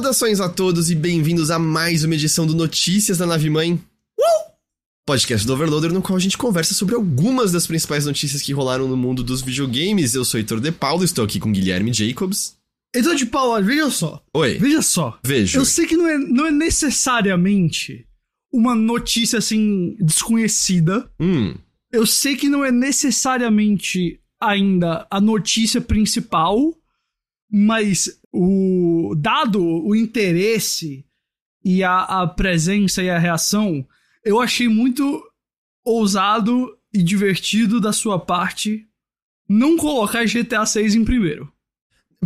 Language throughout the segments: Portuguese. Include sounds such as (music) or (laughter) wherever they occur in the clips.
Saudações a todos e bem-vindos a mais uma edição do Notícias da Nave Mãe. Uh! Podcast do Overloader, no qual a gente conversa sobre algumas das principais notícias que rolaram no mundo dos videogames. Eu sou Heitor De Paulo, estou aqui com Guilherme Jacobs. Heitor de Paulo, olha, veja só. Oi. Veja só. Vejo. Eu sei que não é, não é necessariamente uma notícia assim desconhecida. Hum, Eu sei que não é necessariamente ainda a notícia principal, mas o dado o interesse e a, a presença e a reação, eu achei muito ousado e divertido da sua parte não colocar GTA 6 em primeiro.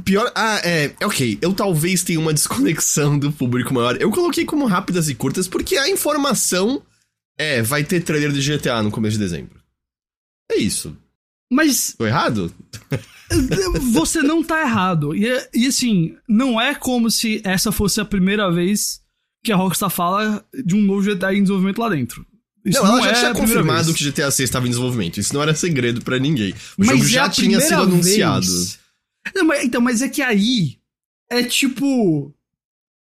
pior. Ah, é. Ok, eu talvez tenha uma desconexão do público maior. Eu coloquei como rápidas e curtas porque a informação é: vai ter trailer de GTA no começo de dezembro. É isso. Mas Tô errado? Você não tá errado. E, e assim, não é como se essa fosse a primeira vez que a Rockstar fala de um novo GTA em desenvolvimento lá dentro. Isso não, não, ela já é tinha confirmado vez. que GTA 6 estava em desenvolvimento. Isso não era segredo pra ninguém. O Mas jogo é já tinha sido primeira anunciado. vez. Não, mas, então, mas é que aí é tipo.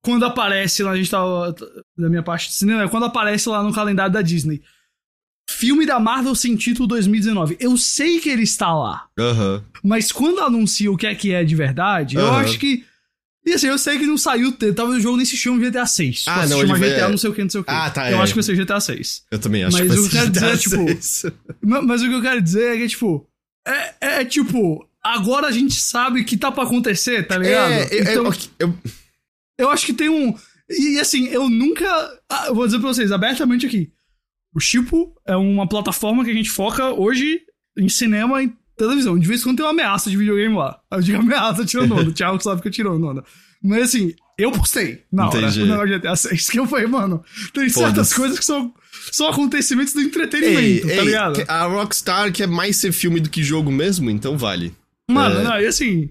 Quando aparece lá, a gente tava. Da minha parte de cinema, é quando aparece lá no calendário da Disney. Filme da Marvel sem título 2019. Eu sei que ele está lá. Aham. Mas quando anuncia o que é que é de verdade, eu Aham. acho que. E assim, eu sei que não saiu. Talvez o jogo nem se chame GTA 6. Ah, não, vai- GTA não sei o que, não sei o que. Ah, tá, Eu é. acho que vai ser GTA 6. Eu também acho Mas que vai o que eu ser quero dizer é, GTA tipo, 6. (laughs) Ma- Mas o que eu quero dizer é que, tipo. É, é, tipo. Agora a gente sabe que tá pra acontecer, tá ligado? É, eu, então, eu, eu- eu acho que tem um. E assim, eu nunca. Ah, eu vou dizer pra vocês, abertamente aqui. O Chipo é uma plataforma que a gente foca hoje em cinema e televisão. De vez em quando tem uma ameaça de videogame lá. Eu digo (laughs) ameaça tirando onda. O Thiago sabe que eu tirando onda. Mas assim, eu postei na hora Entendi. o negócio de GTA 6. Que eu falei, mano, tem certas coisas que são, são acontecimentos do entretenimento, Ei, tá ei, ligado? a Rockstar quer mais ser filme do que jogo mesmo, então vale. Mano, É. não, e assim,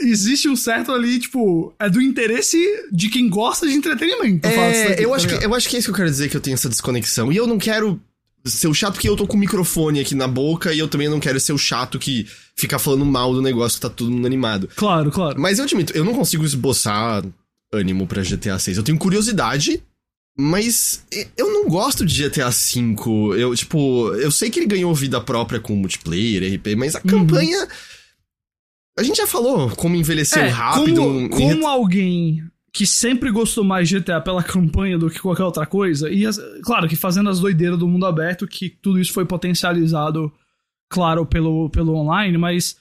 existe um certo ali, tipo, é do interesse de quem gosta de entretenimento. É, daqui, eu, tá acho que, eu acho que é isso que eu quero dizer que eu tenho essa desconexão. E eu não quero ser o chato que eu tô com o microfone aqui na boca e eu também não quero ser o chato que fica falando mal do negócio que tá todo mundo animado. Claro, claro. Mas eu admito, eu não consigo esboçar ânimo pra GTA 6. Eu tenho curiosidade, mas eu não gosto de GTA 5. Eu, tipo, eu sei que ele ganhou vida própria com multiplayer, RP, mas a Uhum. campanha. A gente já falou como envelheceu É, rápido. como, como alguém que sempre gostou mais de GTA pela campanha do que qualquer outra coisa, e as- claro que fazendo as doideiras do mundo aberto, que tudo isso foi potencializado, claro, pelo, pelo online, mas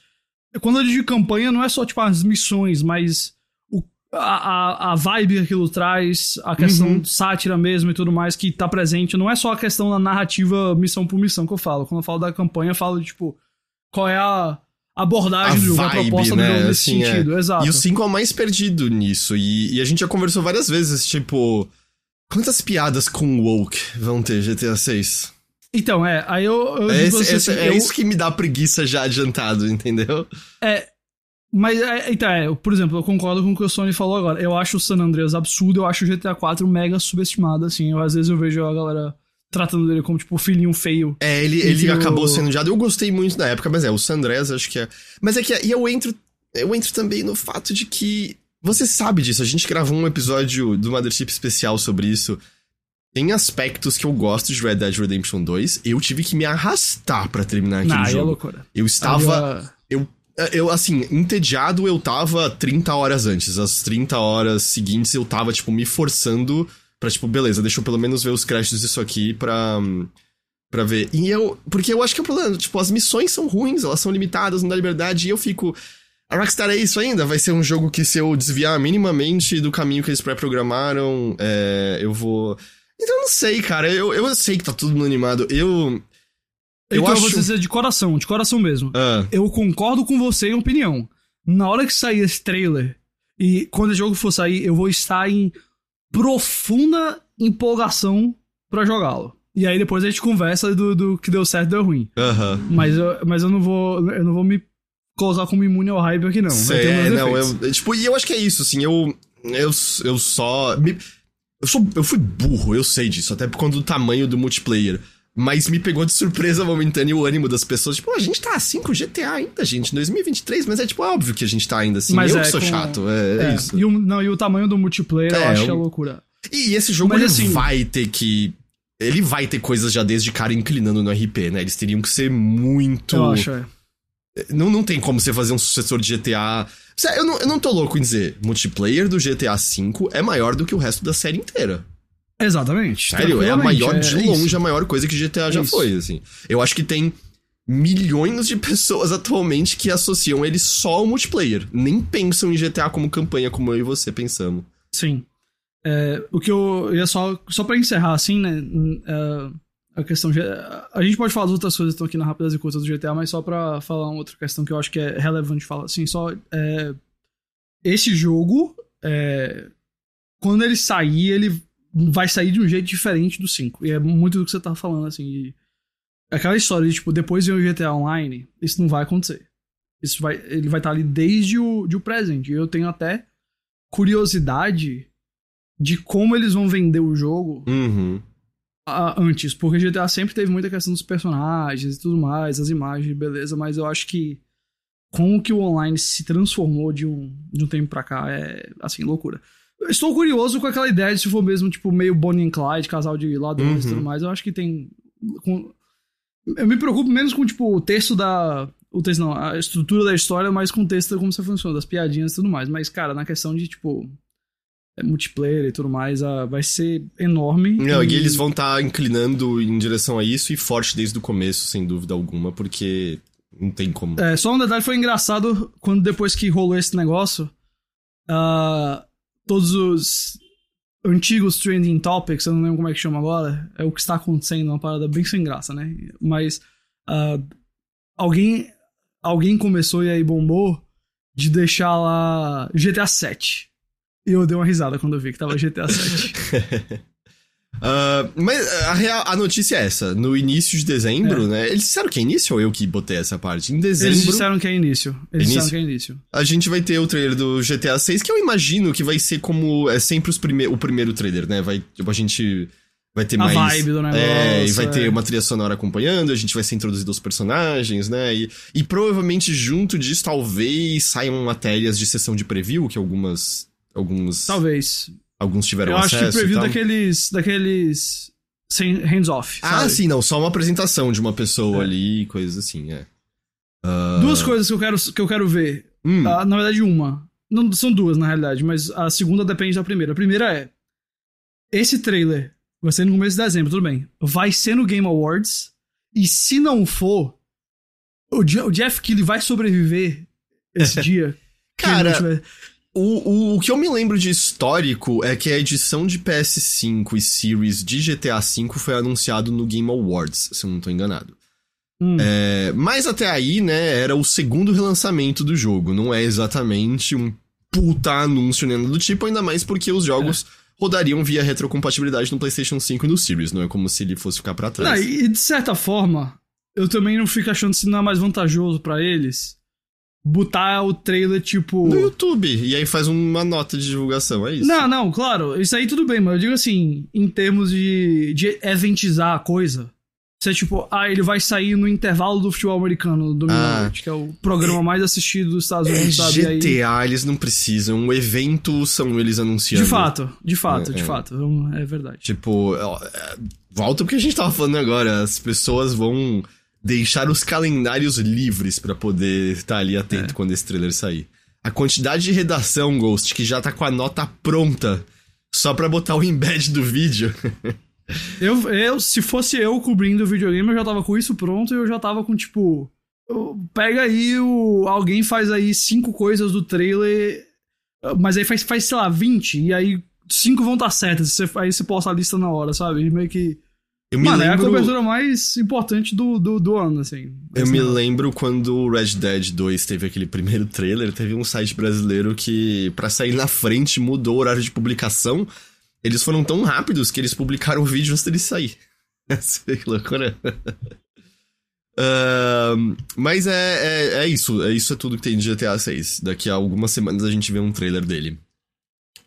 quando eu digo campanha, não é só tipo as missões, mas o, a, a, vibe que aquilo traz, a questão Uhum. sátira mesmo e tudo mais que tá presente, não é só a questão da narrativa missão por missão que eu falo. Quando eu falo da campanha, eu falo de tipo, qual é a abordagem A do jogo, a vibe, proposta né, do jogo nesse assim, é. sentido. Exato. E o 5 é o mais perdido nisso. E, e a gente já conversou várias vezes, tipo. Quantas piadas com woke vão ter GTA 6? Então, é, aí eu, eu É, esse- assim, esse- é eu- isso que me dá preguiça já adiantado, entendeu? é, mas, é, então, é, por exemplo, eu concordo com o que o Sony falou agora. Eu acho o San Andreas absurdo, eu acho o GTA 4 mega subestimado, assim. Eu, às vezes eu vejo a galera tratando dele como, tipo, filhinho feio. É, ele, ele o- acabou sendo odiado. Eu gostei muito na época, mas é, o Sandrés acho que é. Mas é que e eu entro. Eu entro também no fato de que. Você sabe disso, a gente gravou um episódio do Mothership especial sobre isso. Tem aspectos que eu gosto de Red Dead Redemption 2. Eu tive que me arrastar pra terminar aquele Nah, é jogo. loucura. eu estava. Aí, Eu, eu, assim, entediado eu tava 30 horas antes. As 30 horas seguintes eu tava, tipo, me forçando pra, tipo, beleza, deixa eu pelo menos ver os créditos disso aqui pra. pra ver. E eu. Porque eu acho que é o problema, tipo, as missões são ruins, elas são limitadas, não dá liberdade, e eu fico. A Rockstar é isso ainda? Vai ser um jogo que se eu desviar minimamente do caminho que eles pré-programaram, é, eu vou. Então eu não sei, cara. Eu, eu sei que tá todo mundo animado. Eu. Eu então eu acho. vou dizer de coração, de coração mesmo. Ah, Eu concordo com você em opinião. Na hora que sair esse trailer e quando o jogo for sair, eu vou estar em profunda empolgação pra jogá-lo. E aí depois a gente conversa do, do que deu certo e deu ruim. Mas eu, mas eu não vou. Eu não vou me colocar como imune ao hype aqui, não. É, não, eu, tipo, e eu acho que é isso, assim, eu, eu, eu só, me- eu sou, eu fui burro, eu sei disso, até por conta do tamanho do multiplayer, Mas me pegou de surpresa momentânea o ânimo das pessoas. Tipo, a gente tá assim com GTA ainda, gente, 2023, mas é tipo óbvio que a gente tá ainda assim. Mas eu é que sou com- chato, é, é É, isso. E o, não, e o tamanho do multiplayer eu É, acho que é loucura. E esse jogo Mas, assim- vai ter que. Ele vai ter coisas já desde cara inclinando no RP, né? Eles teriam que ser muito. Eu acho, é. Não, não tem como você fazer um sucessor de GTA. Eu não, eu não tô louco em dizer. Multiplayer do GTA V é maior do que o resto da série inteira. Exatamente. Sério, é a maior, é- de é longe, isso. a maior coisa que GTA já isso. foi, assim. Eu acho que tem milhões de (laughs) pessoas atualmente que associam ele só ao multiplayer. Nem pensam em GTA como campanha, como eu e você pensamos. Sim. É, o que eu ia só, só pra encerrar, assim, né? é, a questão. de- A gente pode falar das outras coisas que estão aqui na Rápidas e Curtas do GTA, mas só pra falar uma outra questão que eu acho que é relevante falar, assim, só. é, esse jogo, é, quando ele sair, ele vai sair de um jeito diferente do 5. E é muito do que você tá falando, assim. de- aquela história de, tipo, depois de um GTA Online, isso não vai acontecer. Isso vai, ele vai estar ali desde o, de o presente. E eu tenho até curiosidade de como eles vão vender o jogo Uhum. ah, antes, porque GTA sempre teve muita questão dos personagens e tudo mais, as imagens, beleza, mas eu acho que como que o online se transformou de um, de um tempo pra cá é, assim, loucura. Estou curioso com aquela ideia de se for mesmo, tipo, meio Bonnie and Clyde, casal de ladrões e Uhum. tudo mais, eu acho que tem... com- eu me preocupo menos com, tipo, o texto da... O texto não, a estrutura da história, mas com o texto como você funciona, das piadinhas e tudo mais. Mas, cara, na questão de, tipo, é, multiplayer e tudo mais, ah, vai ser enorme. Não, e e eles vão estar inclinando em direção a isso e forte desde o começo, sem dúvida alguma, porque não tem como. É, só um detalhe foi engraçado quando depois que rolou esse negócio, ah, todos os antigos trending topics, eu não lembro como é que chama agora, é o que está acontecendo, uma parada bem sem graça, né? Mas ah, alguém alguém começou e aí bombou de deixar lá GTA 7. E eu dei uma risada quando eu vi que tava GTA 7. (laughs) Ah, mas a, real, a notícia é essa. No início de dezembro, É. né? Eles disseram que é início ou eu que botei essa parte? Em Eles dezembro, disseram que é início. Eles Início? disseram que é início. a gente vai ter o trailer do GTA 6, que eu imagino que vai ser como. É sempre os prime o primeiro trailer, né? Vai, tipo, a gente vai ter A mais. vibe do negócio, É, e vai é. ter uma trilha sonora acompanhando, a gente vai ser introduzido aos personagens, né? E, e provavelmente junto disso, talvez saiam matérias de sessão de preview, que algumas. Alguns. Talvez. Alguns tiveram Eu acho acesso. que e preview tal. daqueles. daqueles. sem hands-off. Ah, sim, não, só uma apresentação de uma pessoa É. ali, coisas assim, é. Ah, Duas coisas que eu quero, que eu quero ver. hum, Ah, na verdade, uma. Não, são duas, na realidade, mas a segunda depende da primeira. A primeira é. Esse trailer vai ser no começo de dezembro, tudo bem. Vai ser no Game Awards. E se não for, o, Je- o Jeff Keighley vai sobreviver esse (laughs) dia. que Cara, O, o, o que eu me lembro de histórico é que a edição de PS5 e Series de GTA V foi anunciado no Game Awards, se eu não tô enganado. Hum. É, mas até aí, né, era o segundo relançamento do jogo, não é exatamente um puta anúncio nem nada do tipo, ainda mais porque os jogos rodariam via retrocompatibilidade no PlayStation 5 e no Series, não é como se ele fosse ficar pra Não, trás. e de certa forma, eu também não fico achando se não é mais vantajoso pra eles botar o trailer tipo. No YouTube, e aí faz uma nota de divulgação, é isso. Não, não, claro, isso aí tudo bem, mas eu digo assim, em termos de, de eventizar a coisa. Você, tipo, ah, ele vai sair no intervalo do futebol americano do Ah. noite, que é o programa mais assistido dos Estados É, Unidos, sabe? E aí- GTA, eles não precisam. O evento são eles anunciando. de fato, de fato, É, de é. fato, um, é verdade. Tipo, é, volta porque a gente tava falando agora. As pessoas vão deixar os calendários livres pra poder estar ali atento É. quando esse trailer sair. A quantidade de redação, Ghost, que já tá com a nota pronta só pra botar o embed do vídeo. (laughs) Eu, eu, se fosse eu cobrindo o videogame, eu já tava com isso pronto e eu já tava com, tipo. Pega aí o. Alguém faz aí cinco coisas do trailer, mas aí faz, faz sei lá, 20, e aí cinco vão estar certas. Você, aí você posta a lista na hora, sabe? Meio que. Eu me Mano, é a lembro. cobertura mais importante do, do, do ano, assim. Eu me lembro quando o Red Dead 2 teve aquele primeiro trailer, teve um site brasileiro que, pra sair na frente, mudou o horário de publicação. Eles foram tão rápidos que eles publicaram o vídeo antes dele sair. (laughs) que loucura. Ahn, mas é, é, é isso. É isso é tudo que tem de GTA 6. Daqui a algumas semanas a gente vê um trailer dele.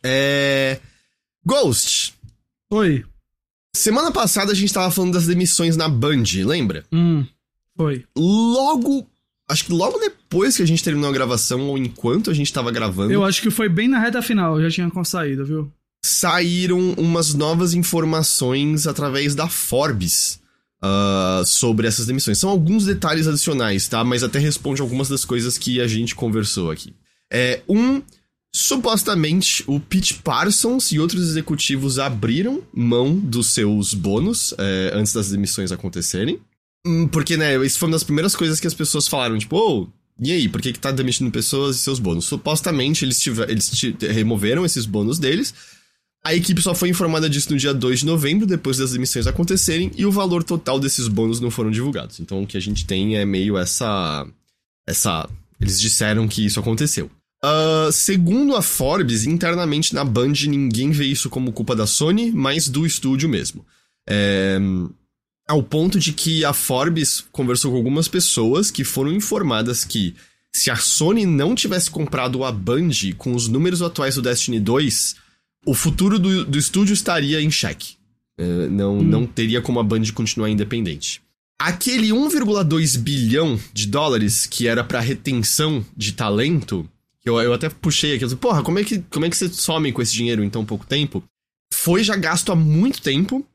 É. Ghost! Oi. Semana passada a gente tava falando das demissões na Band, lembra? Hum, foi. Logo. Acho que logo depois que a gente terminou a gravação, ou enquanto a gente tava gravando. Eu acho que foi bem na reta final, já tinha saído, viu? Saíram umas novas informações através da Forbes uh, sobre essas demissões. São alguns detalhes adicionais, tá? Mas até responde algumas das coisas que a gente conversou aqui. É, um, supostamente o Pete Parsons e outros executivos abriram mão dos seus bônus é, antes das demissões acontecerem. Hum, porque, né, isso foi uma das primeiras coisas que as pessoas falaram, tipo, oh, e aí, por que, que tá demitindo pessoas e seus bônus? Supostamente eles, tiver, eles removeram esses bônus deles a equipe só foi informada disso no dia 2 de novembro, depois das demissões acontecerem, e o valor total desses bônus não foram divulgados. Então o que a gente tem é meio essa. Essa. Eles disseram que isso aconteceu. Uh, segundo a Forbes, internamente na Band ninguém vê isso como culpa da Sony, mas do estúdio mesmo. É, ao ponto de que a Forbes conversou com algumas pessoas que foram informadas que se a Sony não tivesse comprado a Band com os números atuais do Destiny 2, o futuro do, do estúdio estaria em xeque. Uh, não, hum. não teria como a Band continuar independente. Aquele 1,2 bilhão de dólares que era para retenção de talento, eu, eu até puxei aqui, disse, porra, como é, que, como é que você some com esse dinheiro em tão pouco tempo? Foi já gasto há muito tempo,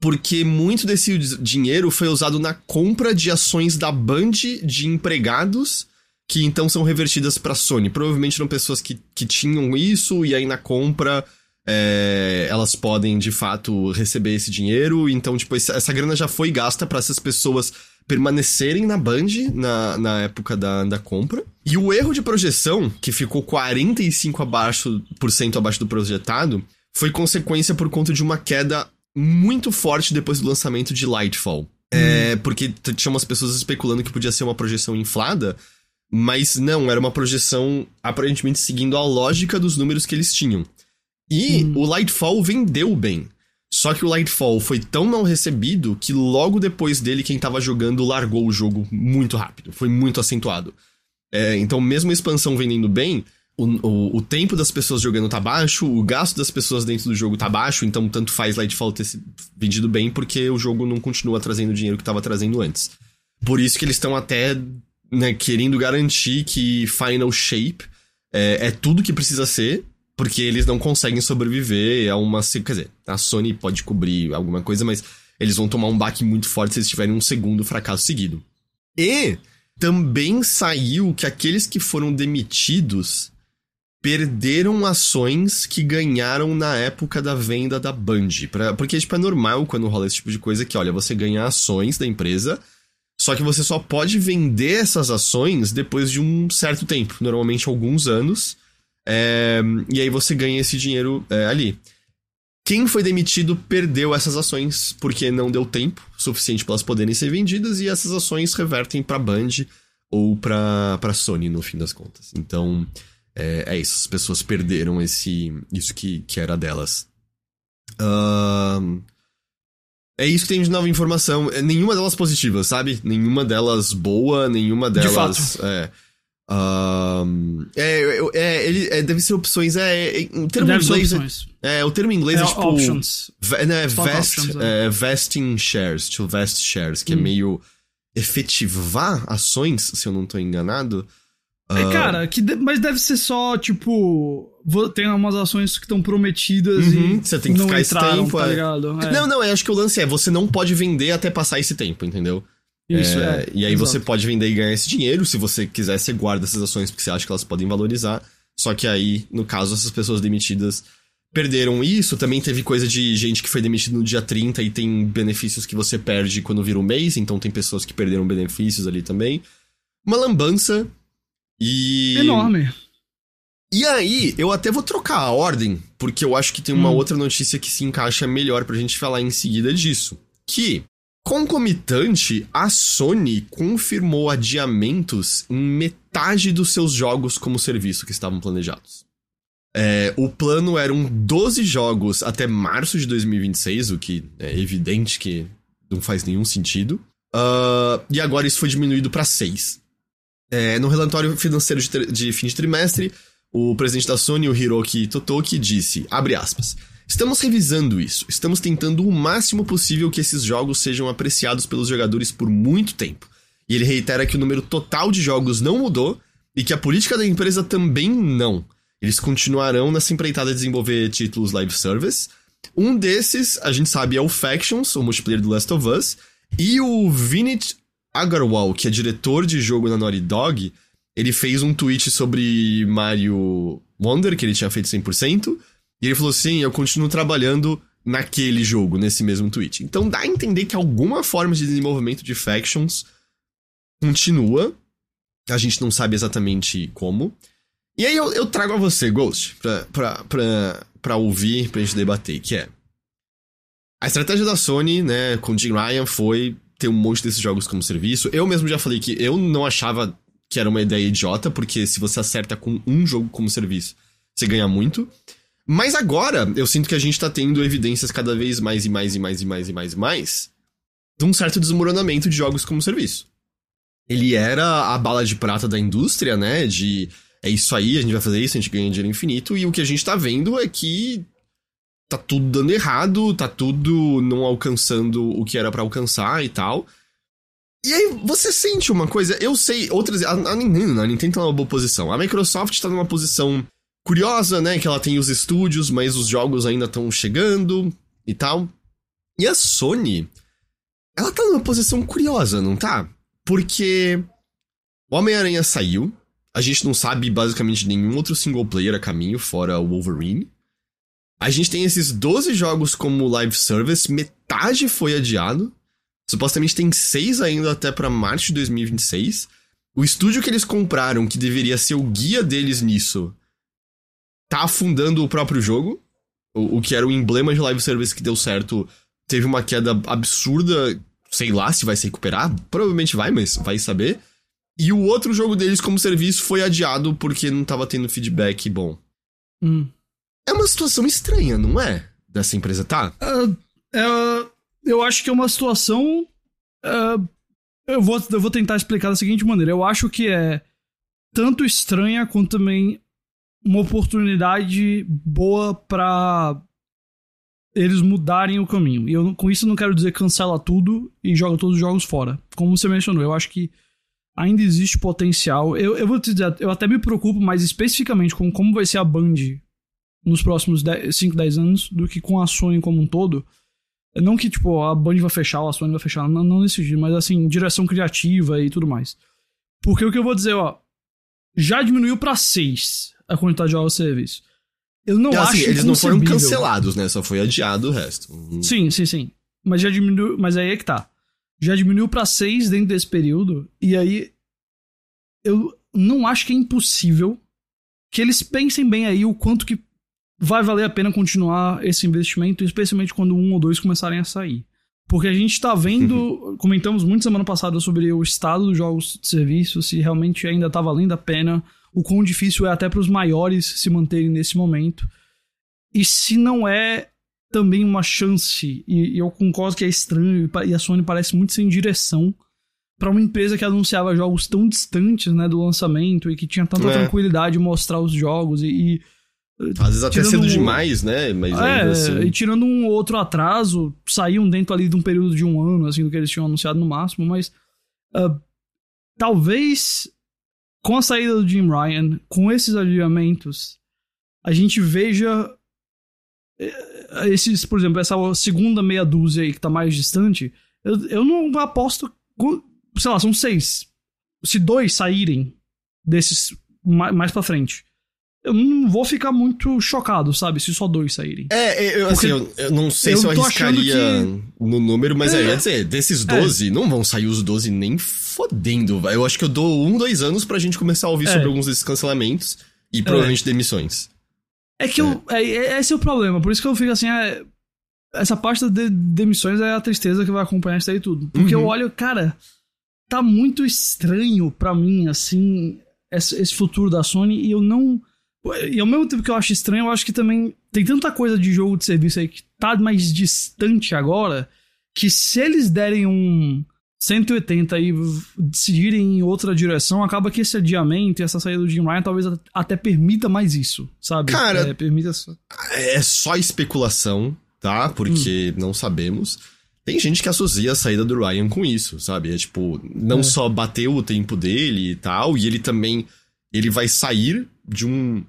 porque muito desse dinheiro foi usado na compra de ações da Band de empregados, que então são revertidas para Sony. Provavelmente eram pessoas que, que tinham isso, e aí na compra é, elas podem de fato receber esse dinheiro. Então, tipo, essa grana já foi gasta para essas pessoas permanecerem na Band na, na época da, da compra. E o erro de projeção, que ficou 45% abaixo, por cento abaixo do projetado, foi consequência por conta de uma queda muito forte depois do lançamento de Lightfall. É, hum. porque tinha umas pessoas especulando que podia ser uma projeção inflada, mas não, era uma projeção aparentemente seguindo a lógica dos números que eles tinham. E hum. o Lightfall vendeu bem. Só que o Lightfall foi tão mal recebido que logo depois dele, quem tava jogando largou o jogo muito rápido. Foi muito acentuado. É, então, mesmo a expansão vendendo bem, o, o, o, tempo das pessoas jogando tá baixo, o gasto das pessoas dentro do jogo tá baixo, então tanto faz Lightfall ter vendido bem, porque o jogo não continua trazendo o dinheiro que tava trazendo antes. Por isso que eles estão até né, querendo garantir que Final Shape é, é tudo que precisa ser, porque eles não conseguem sobreviver a uma. Quer dizer, a Sony pode cobrir alguma coisa, mas eles vão tomar um baque muito forte se eles tiverem um segundo fracasso seguido. E também saiu que aqueles que foram demitidos perderam ações que ganharam na época da venda da Band. Pra, porque, tipo, é normal quando rola esse tipo de coisa que, olha, você ganha ações da empresa, só que você só pode vender essas ações depois de um certo tempo, normalmente alguns anos. É, e aí você ganha esse dinheiro é, ali. Quem foi demitido perdeu essas ações porque não deu tempo suficiente para elas poderem ser vendidas e essas ações revertem para Band ou para Sony no fim das contas. Então é, é, isso, as pessoas perderam esse isso que, que era delas. Uh, é isso que tem de nova informação. É, nenhuma delas positiva, sabe? Nenhuma delas boa, nenhuma delas. De fato. É, um, é, é, ele é, deve ser opções. É, em termo deve inglês. Opções. É, o termo em inglês é, é tipo. Options. Né, vest, options, é. vesting shares, to vest shares, que é hum. é meio efetivar ações, se eu não tô enganado. É, uh... cara, que de, mas deve ser só, tipo. Tem umas ações que estão prometidas uhum, e. Você tem que não ficar entraram, esse tempo. Tá ligado? Não, não, eu acho que o lance é: você não pode vender até passar esse tempo, entendeu? Isso, é, é, E aí exato. você pode vender e ganhar esse dinheiro. Se você quiser, você guarda essas ações porque você acha que elas podem valorizar. Só que aí, no caso, essas pessoas demitidas perderam isso. Também teve coisa de gente que foi demitida no dia 30 e tem benefícios que você perde quando vira um mês. Então tem pessoas que perderam benefícios ali também. Uma lambança. E. Enorme. E aí, eu até vou trocar a ordem, porque eu acho que tem uma hum. outra notícia que se encaixa melhor pra gente falar em seguida disso. Que Concomitante, a Sony confirmou adiamentos em metade dos seus jogos como serviço que estavam planejados. É, o plano eram 12 jogos até março de 2026, o que é evidente que não faz nenhum sentido. Uh, e agora isso foi diminuído para 6. É, no relatório financeiro de, de, fim de trimestre, o presidente da Sony, o Hiroki Totoki, disse, abre aspas, Estamos revisando isso, estamos tentando o máximo possível que esses jogos sejam apreciados pelos jogadores por muito tempo. E ele reitera que o número total de jogos não mudou e que a política da empresa também não. Eles continuarão nessa empreitada de desenvolver títulos live service. Um desses, a gente sabe, é o Factions, o multiplayer do Last of Us, e o Vinit Agarwal, que é diretor de jogo na Naughty Dog, ele fez um tweet sobre Mario Wonder, que ele tinha feito 100%, e ele falou assim: eu continuo trabalhando naquele jogo, nesse mesmo tweet. Então dá a entender que alguma forma de desenvolvimento de Factions continua. A gente não sabe exatamente como. E aí eu, eu trago a você, Ghost, pra, pra, pra, pra ouvir, pra gente debater, que é. A estratégia da Sony, né, com Jim Ryan foi ter um monte desses jogos como serviço. Eu mesmo já falei que eu não achava que era uma ideia idiota, porque se você acerta com um jogo como serviço, você ganha muito. Mas agora, eu sinto que a gente tá tendo evidências cada vez mais e mais e mais e mais e mais e mais de um certo desmoronamento de jogos como serviço. Ele era a bala de prata da indústria, né? De é isso aí, a gente vai fazer isso, a gente ganha dinheiro infinito, e o que a gente tá vendo é que tá tudo dando errado, tá tudo não alcançando o que era para alcançar e tal. E aí você sente uma coisa, eu sei, outras. A, a a Nintendo tá numa boa posição. A Microsoft tá numa posição curiosa, né? Que ela tem os estúdios, mas os jogos ainda estão chegando e tal. E a Sony, ela tá numa posição curiosa, não tá? Porque o Homem-Aranha saiu, a gente não sabe basicamente nenhum outro single player a caminho, fora o Wolverine. A gente tem esses 12 jogos como live service, metade foi adiado. Supostamente tem seis ainda até para março de 2026. O estúdio que eles compraram, que deveria ser o guia deles nisso, tá afundando o próprio jogo. O, o que era o emblema de live service que deu certo teve uma queda absurda. Sei lá se vai se recuperar. Provavelmente vai, mas vai saber. E o outro jogo deles como serviço foi adiado porque não tava tendo feedback bom. Hum. É uma situação estranha, não é? Dessa empresa, tá? Uh, uh, eu acho que é uma situação. Uh, eu, vou, eu vou tentar explicar da seguinte maneira. Eu acho que é tanto estranha quanto também uma oportunidade boa para eles mudarem o caminho. E eu, com isso, não quero dizer cancela tudo e joga todos os jogos fora. Como você mencionou, eu acho que ainda existe potencial. Eu, eu vou te dizer, eu até me preocupo mais especificamente com como vai ser a Band nos próximos 5, 10 anos do que com a Sony como um todo. Não que, tipo, a Band vai fechar ou a Sony vai fechar, não, não nesse sentido, mas assim, direção criativa e tudo mais. Porque o que eu vou dizer, ó, já diminuiu para 6 a quantidade de jogos de serviço. Eu não assim, acho Eles não foram cancelados, né? Só foi adiado o resto. Uhum. Sim, sim, sim. Mas já diminuiu. Mas aí é que tá. Já diminuiu para 6 dentro desse período. E aí. Eu não acho que é impossível que eles pensem bem aí o quanto que vai valer a pena continuar esse investimento, especialmente quando um ou dois começarem a sair. Porque a gente está vendo, uhum. comentamos muito semana passada sobre o estado dos jogos de serviço, se realmente ainda está valendo a pena, o quão difícil é até para os maiores se manterem nesse momento. E se não é também uma chance, e, eu concordo que é estranho, e a Sony parece muito sem direção, para uma empresa que anunciava jogos tão distantes né, do lançamento e que tinha tanta é. tranquilidade de mostrar os jogos e, e às vezes até cedo um... demais, né? Mas é, assim... e tirando um outro atraso, saíam dentro ali de um período de um ano, assim, do que eles tinham anunciado no máximo, mas uh, talvez com a saída do Jim Ryan, com esses adiamentos, a gente veja eh, esses, por exemplo, essa segunda meia dúzia aí que tá mais distante, eu, eu não aposto, sei lá, são seis. Se dois saírem desses mais, pra frente, eu não vou ficar muito chocado, sabe? Se só dois saírem. É, eu, assim, eu, eu, não sei eu se eu arriscaria que... no número, mas é, é dizer, desses 12, é. não vão sair os 12 nem fodendo. Eu acho que eu dou um, dois anos pra gente começar a ouvir é. sobre alguns desses cancelamentos e provavelmente é. demissões. É que eu. É. é, esse é o problema, por isso que eu fico assim. essa parte das de demissões é a tristeza que vai acompanhar isso aí tudo. Porque uhum. eu olho, cara, tá muito estranho para mim, assim, esse, esse futuro da Sony e eu não e ao mesmo tempo que eu acho estranho, eu acho que também tem tanta coisa de jogo de serviço aí que tá mais distante agora, que se eles derem um. 180 e decidirem em outra direção, acaba que esse adiamento e essa saída do Jim Ryan talvez até permita mais isso, sabe? Cara, é, permita só. é só especulação, tá? Porque hum. não sabemos. Tem gente que associa a saída do Ryan com isso, sabe? É tipo, não é. só bateu o tempo dele e tal, e ele também ele vai sair de um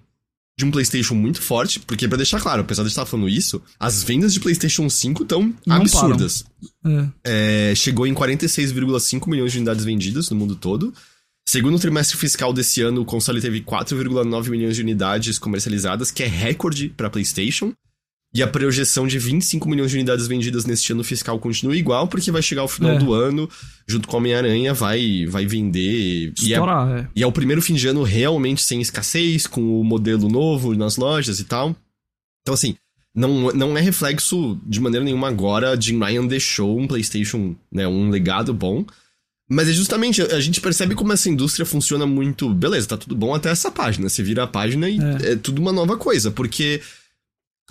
de um PlayStation muito forte, porque para deixar claro, apesar de estar falando isso, as vendas de PlayStation 5 estão absurdas. É. É, chegou em 46,5 milhões de unidades vendidas no mundo todo. Segundo trimestre fiscal desse ano, o console teve 4,9 milhões de unidades comercializadas, que é recorde para PlayStation. E a projeção de 25 milhões de unidades vendidas neste ano fiscal continua igual, porque vai chegar ao final é. do ano, junto com Homem-Aranha, vai, vai vender. Estourar, e é, é. e é o primeiro fim de ano realmente sem escassez, com o modelo novo nas lojas e tal. Então, assim, não, não é reflexo de maneira nenhuma agora. Jim Ryan deixou um PlayStation, né, um legado bom. Mas é justamente, a gente percebe como essa indústria funciona muito. Beleza, tá tudo bom até essa página. Você vira a página e é, é tudo uma nova coisa, porque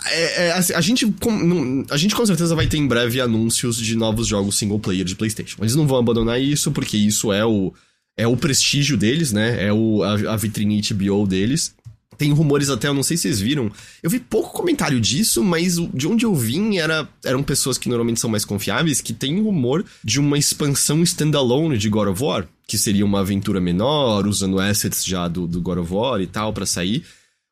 é, é, assim, a, gente, com, a gente com certeza vai ter em breve anúncios de novos jogos single player de PlayStation. Eles não vão abandonar isso, porque isso é o, é o prestígio deles, né? É o, a, a vitrine HBO deles. Tem rumores até, eu não sei se vocês viram. Eu vi pouco comentário disso, mas de onde eu vim era, eram pessoas que normalmente são mais confiáveis, que tem rumor de uma expansão standalone de God of War, que seria uma aventura menor, usando assets já do, do God of War e tal, para sair.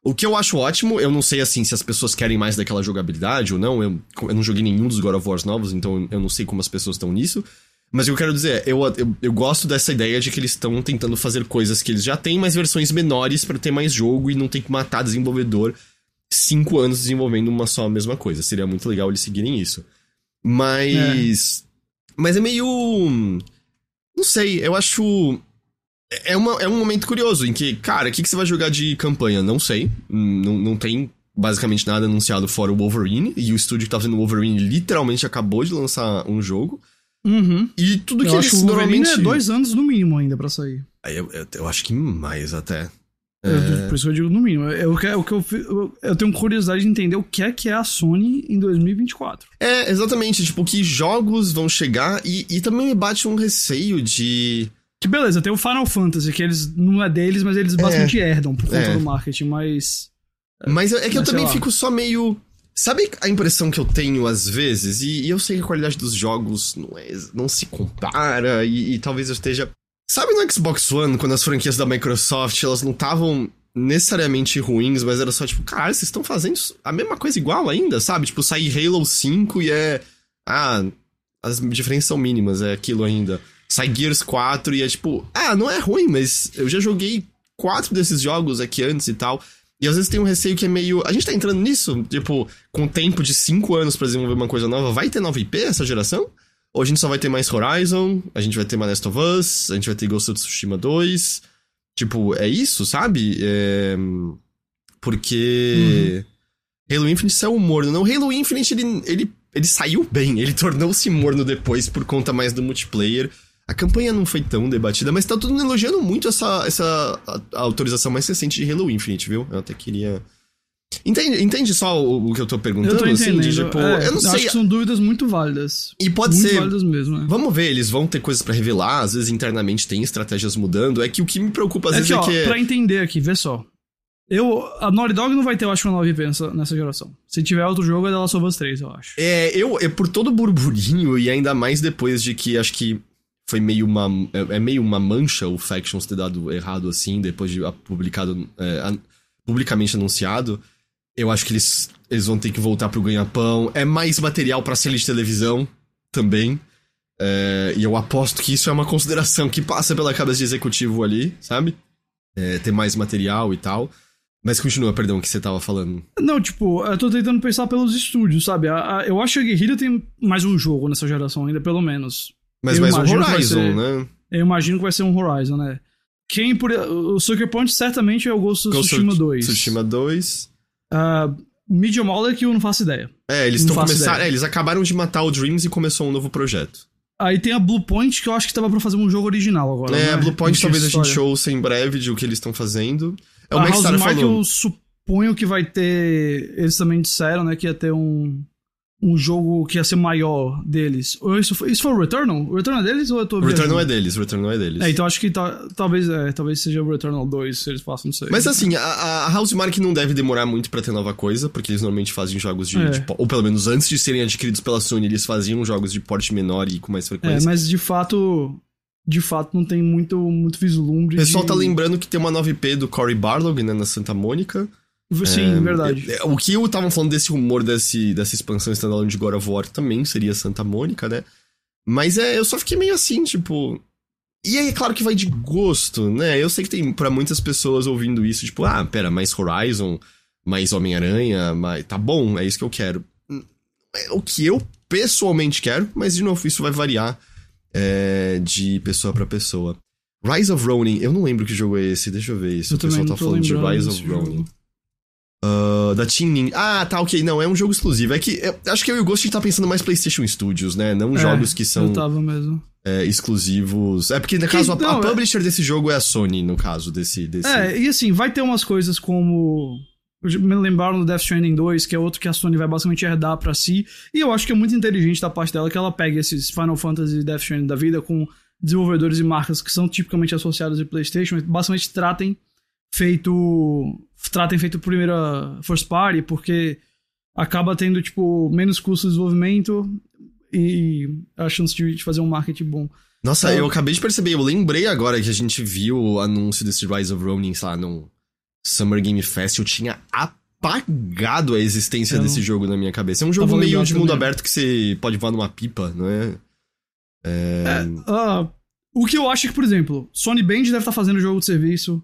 O que eu acho ótimo, eu não sei assim se as pessoas querem mais daquela jogabilidade ou não. Eu, eu não joguei nenhum dos God of War novos, então eu não sei como as pessoas estão nisso. Mas o que eu quero dizer, eu, eu, eu gosto dessa ideia de que eles estão tentando fazer coisas que eles já têm, mas versões menores para ter mais jogo e não ter que matar desenvolvedor cinco anos desenvolvendo uma só mesma coisa. Seria muito legal eles seguirem isso. Mas. É. Mas é meio. Não sei, eu acho. É, uma, é um momento curioso em que, cara, o que, que você vai jogar de campanha? Não sei. Não, não tem basicamente nada anunciado fora o Wolverine. E o estúdio que tá fazendo o Wolverine literalmente acabou de lançar um jogo. Uhum. E tudo eu que acho eles que o normalmente. é dois anos no mínimo ainda para sair. Eu, eu, eu, acho que mais até. É... Por isso eu digo no mínimo. Eu, eu, eu, eu, tenho curiosidade de entender o que é que é a Sony em 2024. É, exatamente. Tipo, que jogos vão chegar e, e também me bate um receio de. Que beleza, tem o Final Fantasy, que eles não é deles, mas eles bastante é, herdam por conta é. do marketing, mas. Mas é que eu também fico só meio. Sabe a impressão que eu tenho às vezes? E, e eu sei que a qualidade dos jogos não, é, não se compara, e, e, talvez eu esteja. Sabe no Xbox One, quando as franquias da Microsoft elas não estavam necessariamente ruins, mas era só tipo, cara, vocês estão fazendo a mesma coisa igual ainda, sabe? Tipo, sair Halo 5 e é. Ah, as diferenças são mínimas, é aquilo ainda sai Gears 4 e é tipo, ah, não é ruim, mas eu já joguei quatro desses jogos aqui antes e tal. E às vezes tem um receio que é meio. A gente tá entrando nisso, tipo, com tempo de cinco anos para desenvolver uma coisa nova, vai ter nova IP essa geração? Ou a gente só vai ter mais Horizon, a gente vai ter mais Last of Us, a gente vai ter Ghost of Tsushima 2. Tipo, é isso, sabe? É... Porque. Uhum. Halo Infinite saiu morno. Não, Halo Infinite, ele, ele, ele saiu bem, ele tornou-se morno depois por conta mais do multiplayer. A campanha não foi tão debatida, mas tá todo mundo elogiando muito essa, essa a, a autorização mais recente de Halo Infinite, viu? Eu até queria. Entende, entende só o, o que eu tô perguntando? Eu tô entendendo. Assim, de, tipo, é, eu não sei. Acho que são dúvidas muito válidas. E pode muito ser. válidas mesmo. É. Vamos ver, eles vão ter coisas para revelar, às vezes internamente tem estratégias mudando. É que o que me preocupa às é vezes que, é ó, que. Pra entender aqui, vê só. Eu, a Naughty Dog não vai ter, eu acho, uma nova IP nessa, nessa geração. Se tiver outro jogo, é The Last of Us 3, eu acho. É, eu, é por todo o burburinho, e ainda mais depois de que acho que foi meio uma. É, é, meio uma mancha o Factions ter dado errado assim, depois de publicado. É, publicamente anunciado. Eu acho que eles, eles vão ter que voltar pro ganha-pão. É mais material pra série de televisão também. É, e eu aposto que isso é uma consideração que passa pela cabeça de executivo ali, sabe? É, ter mais material e tal. Mas continua, perdão, o que você tava falando. Não, tipo, eu tô tentando pensar pelos estúdios, sabe? A, a, eu acho que a Guerrilla tem mais um jogo nessa geração ainda, pelo menos. Mas mais um Horizon, ser, né? Eu imagino que vai ser um Horizon, né? Quem por. O Sucker Punch certamente é o Ghost of Tsushima 2. Tsushima 2. Uh, Media Moller que eu não faço ideia. É, eles estão começando. É, eles acabaram de matar o Dreams e começou um novo projeto. Aí tem a Blue Point, que eu acho que tava pra fazer um jogo original agora. É, né? a Blue Point talvez a gente ouça em breve de o que eles estão fazendo. É o a Housemark eu suponho que vai ter. Eles também disseram, né, que ia ter um um jogo que ia ser maior deles. Ou isso, foi, isso foi o Returnal? O Returnal é deles ou eu tô O Returnal é deles, o Returnal é deles. É, então acho que ta, talvez, é, talvez seja o Returnal 2, se eles façam, não sei. Mas assim, a, a Housemark não deve demorar muito pra ter nova coisa, porque eles normalmente fazem jogos de, É. de po- Ou pelo menos antes de serem adquiridos pela Sony, eles faziam jogos de porte menor e com mais É, frequência. mas de fato, de fato não tem muito, muito vislumbre O pessoal de... tá lembrando que tem uma 9P do Cory Barlog, né, na Santa Mônica. Sim, É, verdade. é, O que eu tava falando desse rumor desse, dessa expansão standalone de God of War também seria Santa Mônica, né? Mas é, eu só fiquei meio assim, tipo. E aí, é claro que vai de gosto, né? Eu sei que tem pra muitas pessoas ouvindo isso, tipo, ah, pera, mais Horizon, mais Homem-Aranha, mais... tá bom, é isso que eu quero. É o que eu pessoalmente quero, mas de novo, isso vai variar é, de pessoa pra pessoa. Rise of Ronin, eu não lembro que jogo é esse, deixa eu ver isso. Eu o pessoal tá falando de Rise of jogo. Ah, da Team Ninja. Ah, tá, ok. Não, é um jogo exclusivo. É que eu, acho que eu e o Ghost a gente tá pensando mais PlayStation Studios, né? Não É, jogos que são Eu tava mesmo. é, exclusivos. É porque, no caso, a, não, a é- publisher desse jogo é a Sony, no caso desse. desse... É, e assim, vai ter umas coisas como. Me lembraram do Death Stranding 2, que é outro que a Sony vai basicamente herdar pra si. E eu acho que é muito inteligente da parte dela que ela pegue esses Final Fantasy e Death Stranding da vida com desenvolvedores e marcas que são tipicamente associados ao PlayStation, e basicamente tratem feito. Tratem feito primeira first party, porque acaba tendo, tipo, menos custo de desenvolvimento e a chance de fazer um marketing bom. Nossa, Então- eu acabei de perceber, eu lembrei agora que a gente viu o anúncio desse Rise of Ronin, sei lá, no Summer Game Fest. Eu tinha apagado a existência Eu desse jogo na minha cabeça. É um jogo Tava meio de mundo também. aberto que você pode voar numa pipa, não é? É. Ah, o que eu acho é que, por exemplo, Sony Band deve estar fazendo jogo de serviço.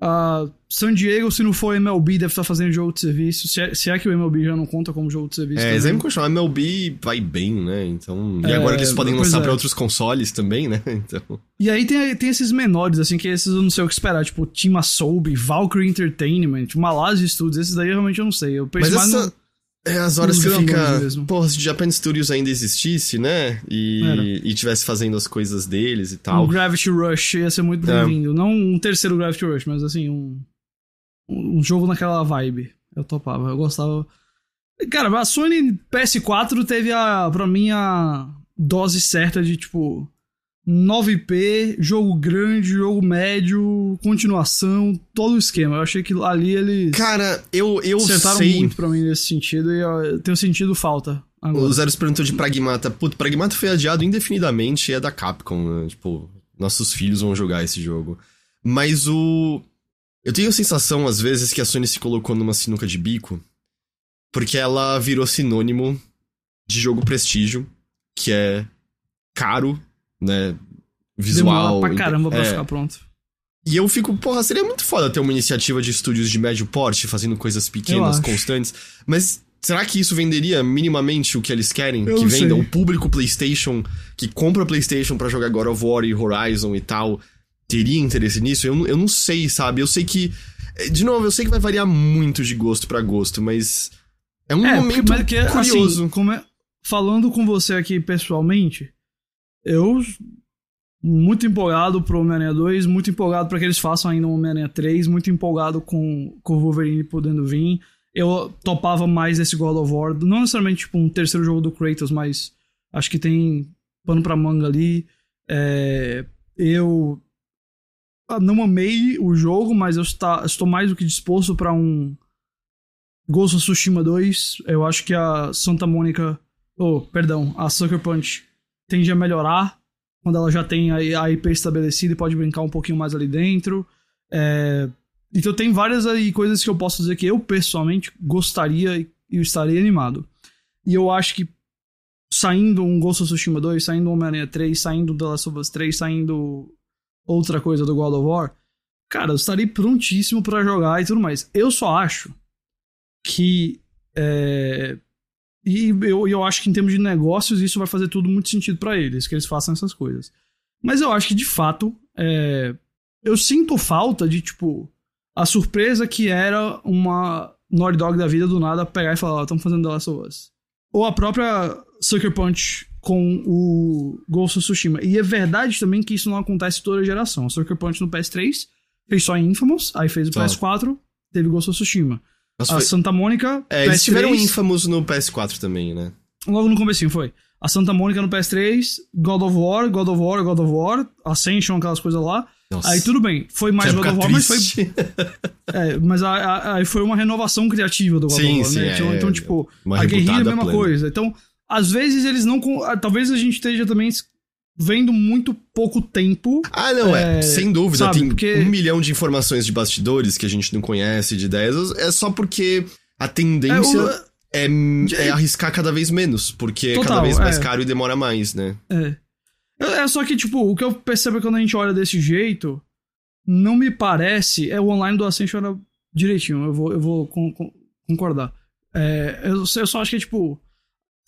Ah, San Diego, se não for MLB, deve estar fazendo jogo de serviço. Se é, se é que o MLB já não conta como jogo de serviço. É, também. eu chamo, MLB vai bem, né? Então. E É, agora que eles podem lançar é. pra outros consoles também, né? (laughs) Então. E aí tem, tem esses menores, assim, que esses eu não sei o que esperar. Tipo, Team Asobi, Valkyrie Entertainment, Malazzi Studios. Esses daí eu realmente não sei. Eu penso Mas mais essa. no... É as horas nos que fica. mesmo. Porra, se o Japan Studios ainda existisse, né? E, Era. e tivesse fazendo as coisas deles e Um tal. Gravity Rush ia ser muito É. bem-vindo. Não um terceiro Gravity Rush, mas assim, um, um jogo naquela vibe. Eu topava, eu gostava. Cara, a Sony PS4 teve a, pra mim, a dose certa de tipo 9P, jogo grande, jogo médio, continuação, todo o esquema. Eu achei que ali eles Cara, eu, eu acertaram sei. muito pra mim nesse sentido e eu tenho sentido falta agora. O Zero perguntou de Pragmata. Puto, Pragmata foi adiado indefinidamente e é da Capcom, né? Tipo, nossos filhos vão jogar esse jogo. Mas o. Eu tenho a sensação, às vezes, que a Sony se colocou numa sinuca de bico. Porque ela virou sinônimo de jogo prestígio, que é caro, né? Visual. Demora pra caramba pra é, ficar pronto. E eu fico, porra, seria muito foda ter uma iniciativa de estúdios de médio porte, fazendo coisas pequenas, constantes. Mas será que isso venderia minimamente o que eles querem? Eu que venda? sei. O público PlayStation, que compra PlayStation pra jogar God of War e Horizon e tal, teria interesse nisso? Eu, não- eu não sei, sabe? Eu sei que. De novo, eu sei que vai variar muito de gosto pra gosto, mas. É um É, momento mas que, curioso. Assim, como é- falando com você aqui pessoalmente, eu muito empolgado pro Homem-Aranha 2, muito empolgado pra que eles façam ainda um Homem-Aranha 3, muito empolgado com, com o Wolverine podendo vir. Eu topava mais esse God of War, não necessariamente tipo um terceiro jogo do Kratos, mas acho que tem pano pra manga ali. É, eu não amei o jogo, mas eu está, estou mais do que disposto pra um Ghost of Tsushima 2, eu acho que a Santa Mônica, oh, perdão, a Sucker Punch tende a melhorar quando ela já tem a, IP estabelecida e pode brincar um pouquinho mais ali dentro. É, então tem várias aí coisas que eu posso dizer que eu pessoalmente gostaria e eu estaria animado. E eu acho que saindo um Ghost of Tsushima 2, saindo Homem-Aranha 3, saindo The Last of Us 3, saindo outra coisa do God of War, cara, eu estaria prontíssimo pra jogar e tudo mais. Eu só acho que. É, e eu, eu acho que em termos de negócios isso vai fazer tudo muito sentido pra eles, que eles façam essas coisas. Mas eu acho que de fato. é, eu sinto falta de, tipo, a surpresa que era uma Naughty Dog da vida do nada pegar e falar: estamos fazendo The Last of Us. Ou a própria Sucker Punch com o Ghost of Tsushima. E é verdade também que isso não acontece toda geração. A Sucker Punch no PS3 fez só Infamous, aí fez o Só. PS4, teve Ghost of Tsushima. Nossa, A foi- Santa Mônica, É, eles PS3, tiveram Infamous no PS4 também, né? logo no comecinho foi. A Santa Mônica no PS3, God of War, God of War, God of War, Ascension, aquelas coisas lá. Nossa. Aí tudo bem, foi mais God of War, mas foi. (laughs) É, mas aí foi uma renovação criativa do God Sim, of War, sim, né? é, Então, é, então, tipo, uma a guerrilha é a mesma plena. coisa. Então, às vezes eles não. ah, Talvez a gente esteja também vendo muito pouco tempo. Ah, não, é. É, sem dúvida. sabe, tem porque- um milhão de informações de bastidores que a gente não conhece, de ideias. É só porque a É, tendência o- é, é arriscar cada vez menos. Porque é cada Total, vez mais é. caro e demora mais, né? É. É é só que, tipo, o que eu percebo é quando a gente olha desse jeito, não me parece. É o online do Ascension era direitinho, eu vou, eu vou con- con- concordar. É, eu, eu só acho que, tipo,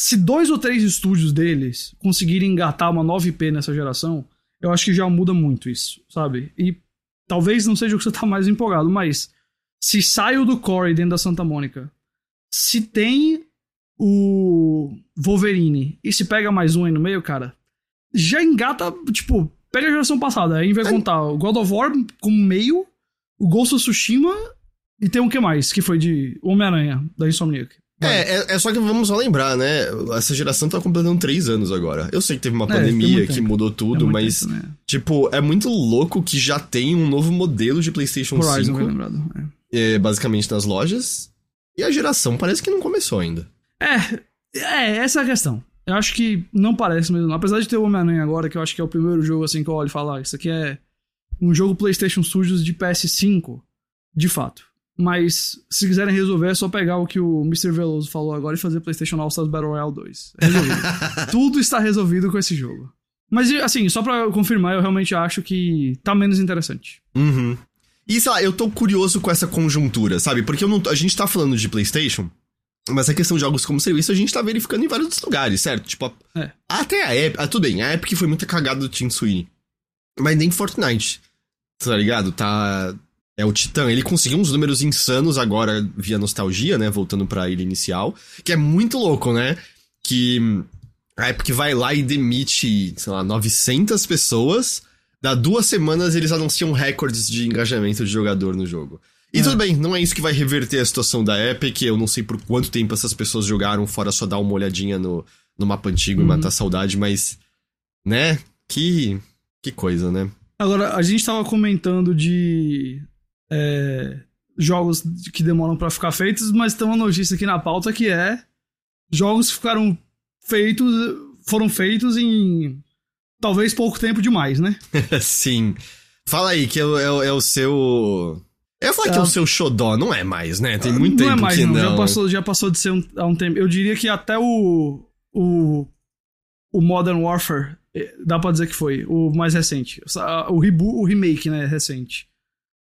se dois ou três estúdios deles conseguirem engatar uma 9P nessa geração, eu acho que já muda muito isso, sabe? E talvez não seja o que você tá mais empolgado, mas se sai o do Corey dentro da Santa Mônica, se tem o Wolverine e se pega mais um aí no meio, cara, já engata, tipo, pega a geração passada, aí vai contar o God of War como meio, o Ghost of Tsushima e tem o que mais? Que foi de Homem-Aranha, da Insomniac. É, é, é só que vamos só lembrar, né? Essa geração tá completando três anos agora. Eu sei que teve uma É, pandemia que mudou tudo, mas, tempo, né? tipo, é muito louco que já tem um novo modelo de PlayStation Horizon, 5, bem lembrado. É. é, basicamente nas lojas. E a geração parece que não começou ainda. É, é, essa é a questão. Eu acho que não parece mesmo. Apesar de ter o Homem-Aranha agora, que eu acho que é o primeiro jogo assim que eu olho e falo, ah, isso aqui é um jogo PlayStation Studios de PS5, de fato. Mas se quiserem resolver, é só pegar o que o Mr. Veloso falou agora e fazer PlayStation All Stars Battle Royale 2. É resolvido. (laughs) Tudo está resolvido com esse jogo. Mas, assim, só pra confirmar, eu realmente acho que tá menos interessante. Uhum. E sei lá, eu tô curioso com essa conjuntura, sabe? Porque não, a gente tá falando de PlayStation, mas a questão de jogos como serviço a gente tá verificando em vários lugares, certo? Tipo, a- É. até a Epic. Ah, tudo bem, a Epic foi muita cagada do Team Sweeney. Mas nem Fortnite. Tá ligado? Tá. É o Titã. Ele conseguiu uns números insanos agora via nostalgia, né? Voltando pra ilha inicial. Que é muito louco, né? Que a Epic vai lá e demite, sei lá, 900 pessoas. Dá duas semanas eles anunciam recordes de engajamento de jogador no jogo. E É. tudo bem, não é isso que vai reverter a situação da Epic. Eu não sei por quanto tempo essas pessoas jogaram, fora só dar uma olhadinha no, no mapa antigo Uhum. e matar saudade, mas. Né? Que. Que coisa, né? Agora, a gente tava comentando de é, jogos que demoram pra ficar feitos, mas tem uma notícia aqui na pauta que é jogos que ficaram feitos, foram feitos em talvez pouco tempo demais, né? (laughs) Sim. Fala aí, que é, o- é é o seu. Eu ia falar que é Ah. o seu xodó, não é mais, né? Tem muito não tempo é mais, que não. não. Já passou, já passou de ser um, há um tempo. Eu diria que até o, o, o Modern Warfare eh, dá pra dizer que foi o mais recente. O, reboot, o remake, né, é recente.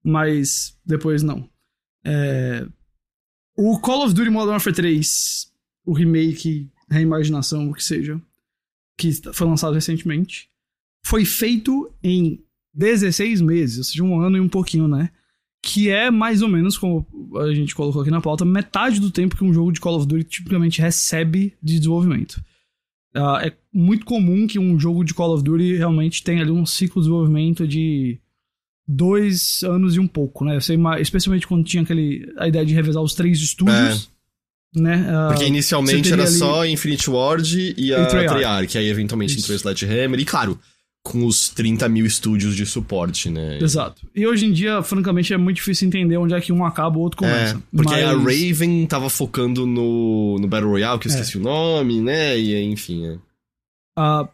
Mas depois não. É, o Call of Duty Modern Warfare 3, o remake, reimaginação, o que seja, que foi lançado recentemente, foi feito em 16 meses, ou seja, um ano e um pouquinho, né? que é mais ou menos, como a gente colocou aqui na pauta, metade do tempo que um jogo de Call of Duty tipicamente recebe de desenvolvimento. Ah, é muito comum que um jogo de Call of Duty realmente tenha ali um ciclo de desenvolvimento de dois anos e um pouco, né? Ima- especialmente quando tinha aquele, a ideia de revezar os três estúdios, né? Ah, Porque inicialmente era ali- só Infinite Ward e a Treyarch. Aí eventualmente Isso. entrou Sledgehammer, e claro, com os 30 mil estúdios de suporte, né? Exato. E hoje em dia, francamente, é muito difícil entender onde é que um acaba o outro É, começa. porque a Mas- Raven tava focando no, no Battle Royale, que eu É. esqueci o nome, né? E enfim, é. Ah,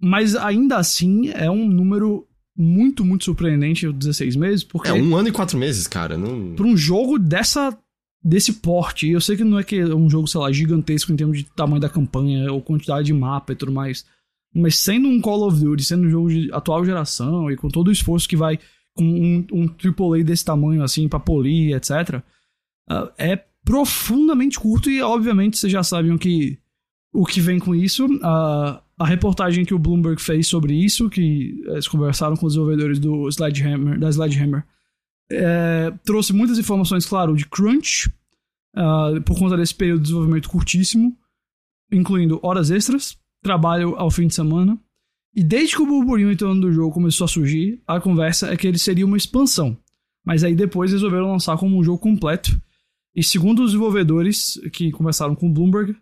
mas ainda assim é um número muito, muito surpreendente, 16 meses, porque É um ano e quatro meses, cara. Não... para um jogo dessa desse porte, eu sei que não é que é um jogo, sei lá, gigantesco em termos de tamanho da campanha ou quantidade de mapa e tudo mais, mas sendo um Call of Duty, sendo um jogo de atual geração e com todo o esforço que vai com um, um AAA desse tamanho assim pra polir, etc. ah, é profundamente curto e obviamente vocês já sabem o que o que vem com isso. A, a reportagem que o Bloomberg fez sobre isso, que eles conversaram com os desenvolvedores do Sledgehammer, da Sledgehammer, é, trouxe muitas informações, claro, de crunch, ah, por conta desse período de desenvolvimento curtíssimo, incluindo horas extras, trabalho ao fim de semana. E desde que o burburinho em torno do jogo começou a surgir, a conversa é que ele seria uma expansão. Mas aí depois resolveram lançar como um jogo completo. E segundo os desenvolvedores que conversaram com o Bloomberg,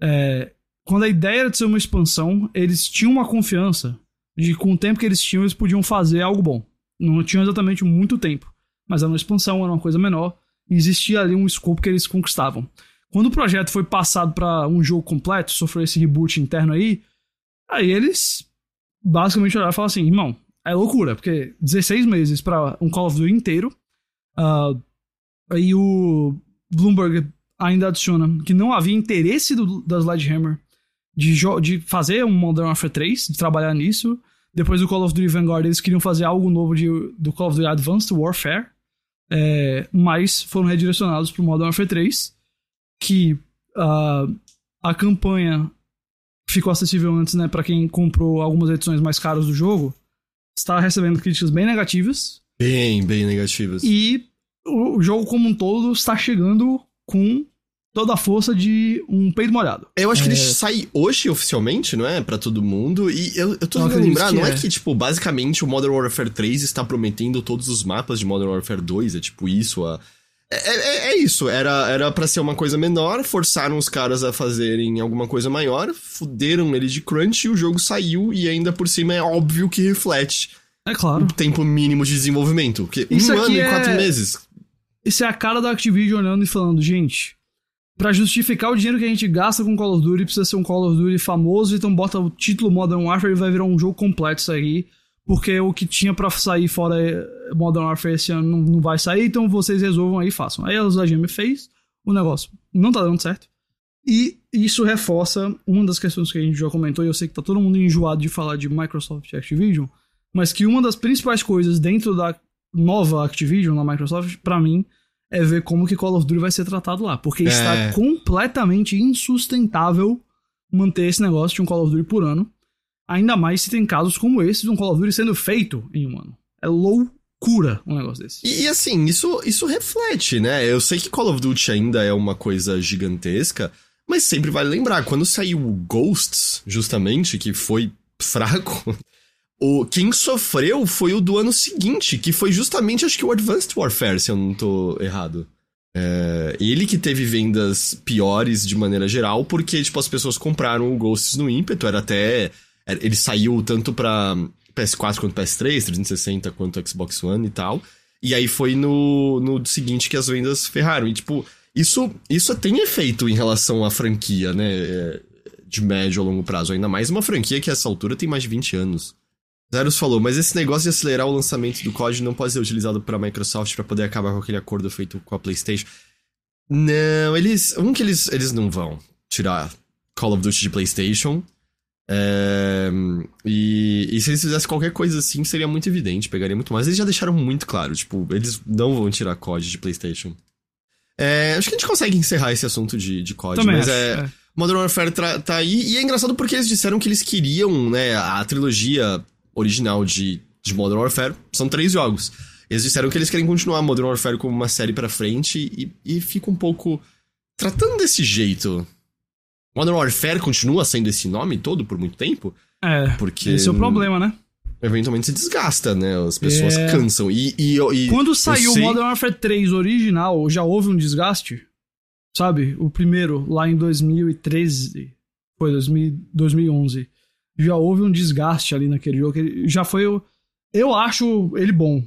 é, quando a ideia era de ser uma expansão, eles tinham uma confiança de com o tempo que eles tinham, eles podiam fazer algo bom. Não tinham exatamente muito tempo, mas era uma expansão, era uma coisa menor, e existia ali um escopo que eles conquistavam. Quando o projeto foi passado para um jogo completo, sofreu esse reboot interno aí, aí eles basicamente olharam e falaram assim: irmão, é loucura, porque 16 meses para um Call of Duty inteiro. Uh, aí o Bloomberg ainda adiciona que não havia interesse do, da Sledgehammer de, de fazer um Modern Warfare 3, de trabalhar nisso. Depois do Call of Duty Vanguard, eles queriam fazer algo novo de, do Call of Duty Advanced Warfare, é, mas foram redirecionados para o Modern Warfare 3 que uh, a campanha ficou acessível antes, né, para quem comprou algumas edições mais caras do jogo, está recebendo críticas bem negativas. Bem, bem negativas. E o jogo como um todo está chegando com toda a força de um peito molhado. Eu acho que ele é. sai hoje oficialmente, não é? para todo mundo. E eu, eu tô tentando lembrar, não é. é. que, tipo, basicamente o Modern Warfare 3 está prometendo todos os mapas de Modern Warfare 2, é tipo isso, a é, é, é, isso, era era para ser uma coisa menor, forçaram os caras a fazerem alguma coisa maior, fuderam ele de crunch e o jogo saiu e ainda por cima é óbvio que reflete é claro. o tempo mínimo de desenvolvimento, que isso um ano e quatro é... meses. Isso é a cara da Activision olhando e falando, gente, para justificar o dinheiro que a gente gasta com Call of Duty, precisa ser um Call of Duty famoso, então bota o título Modern Warfare e vai virar um jogo completo isso aí porque o que tinha para sair fora Modern Warfare esse ano não, não, vai sair, então vocês resolvam aí e façam. Aí a GM fez, o negócio não tá dando certo. E isso reforça uma das questões que a gente já comentou, e eu sei que tá todo mundo enjoado de falar de Microsoft e Activision, mas que uma das principais coisas dentro da nova Activision na Microsoft, para mim, é ver como que Call of Duty vai ser tratado lá, porque é. está completamente insustentável manter esse negócio de um Call of Duty por ano. Ainda mais se tem casos como esse de um Call of Duty sendo feito em um ano. É loucura um negócio desse. E, e, assim, isso, isso reflete, né? Eu sei que Call of Duty ainda é uma coisa gigantesca, mas sempre vale lembrar, quando saiu o Ghosts, justamente, que foi fraco, o, quem sofreu foi o do ano seguinte, que foi justamente, acho que o Advanced Warfare, se eu não tô errado. É, ele que teve vendas piores de maneira geral, porque, tipo, as pessoas compraram o Ghosts no ímpeto, era até ele saiu tanto pra PS4 quanto PS3, 360 quanto Xbox One e tal. E aí foi no, no seguinte que as vendas ferraram. E, tipo, isso, isso tem efeito em relação à franquia, né? É, de médio a longo prazo. Ainda mais uma franquia que a essa altura tem mais de 20 anos. Zeros falou, mas esse negócio de acelerar o lançamento do código não pode ser utilizado para a Microsoft para poder acabar com aquele acordo feito com a PlayStation. Não, eles. Um que eles, eles não vão tirar Call of Duty de PlayStation. É, e, e, se eles fizessem qualquer coisa assim, seria muito evidente, pegaria muito mais. Eles já deixaram muito claro, tipo, eles não vão tirar COD de PlayStation. É, acho que a gente consegue encerrar esse assunto de, de COD, Também mas acho, é, é. Modern Warfare tá, tá aí, e é engraçado porque eles disseram que eles queriam, né, a trilogia original de, de Modern Warfare, são três jogos. Eles disseram que eles querem continuar Modern Warfare como uma série pra frente, e, e fica um pouco. Tratando desse jeito, Modern Warfare continua sendo esse nome todo por muito tempo. É. Porque. Esse é o problema, né? Eventualmente se desgasta, né? As pessoas é... cansam. E, e, e Quando saiu o sei... Modern Warfare 3 original, já houve um desgaste? Sabe? O primeiro, lá em 2013. Foi 2000, 2011. Já houve um desgaste ali naquele jogo. já foi. Eu acho ele bom.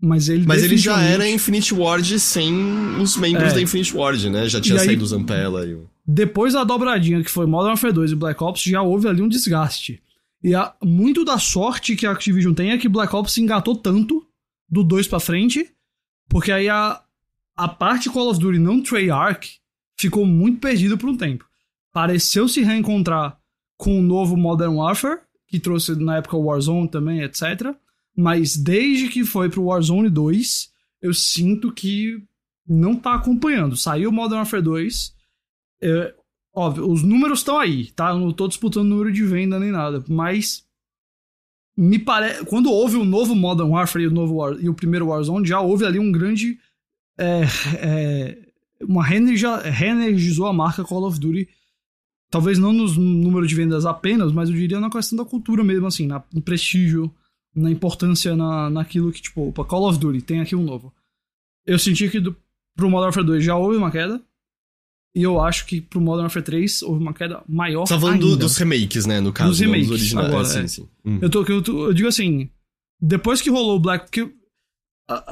Mas ele Mas ele já era Infinite Ward sem os membros é. da Infinite Ward, né? Já tinha saído o Zampella e o. Depois da dobradinha que foi Modern Warfare 2 e Black Ops, já houve ali um desgaste. E a, muito da sorte que a Activision tem é que Black Ops se engatou tanto do 2 pra frente, porque aí a, a parte Call of Duty não Treyarch ficou muito perdido por um tempo. Pareceu se reencontrar com o novo Modern Warfare, que trouxe na época o Warzone também, etc. Mas desde que foi pro Warzone 2, eu sinto que não tá acompanhando. Saiu o Modern Warfare 2, é, óbvio, os números estão aí, tá? Eu não tô disputando número de venda nem nada, mas me parece. Quando houve o novo Modern Warfare e o, novo War... e o primeiro Warzone, já houve ali um grande. É, é, uma reenergizou a marca Call of Duty. Talvez não no número de vendas apenas, mas eu diria na questão da cultura mesmo, assim, na, no prestígio, na importância, na, naquilo que, tipo, opa, Call of Duty, tem aqui um novo. Eu senti que do, pro Modern Warfare 2 já houve uma queda, E eu acho que pro Modern Warfare 3 houve uma queda maior. Você tá falando ainda. do, dos remakes, né? No caso, Dos não remakes, dos originais. agora, sim, é. sim. Hum. Eu, tô, eu, tô- eu digo assim, depois que rolou o Black.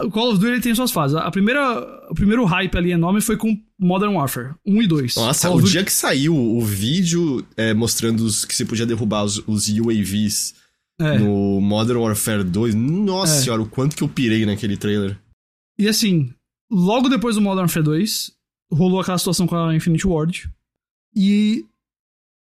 O Call of Duty tem suas fases. A primeira, o primeiro hype ali enorme foi com Modern Warfare 1 e 2. Nossa, Call o Duty- dia que saiu o vídeo é, mostrando os, que você podia derrubar os, os UAVs É. no Modern Warfare 2, nossa É. senhora, o quanto que eu pirei naquele trailer. E assim, logo depois do Modern Warfare 2, rolou aquela situação com a Infinity Ward. E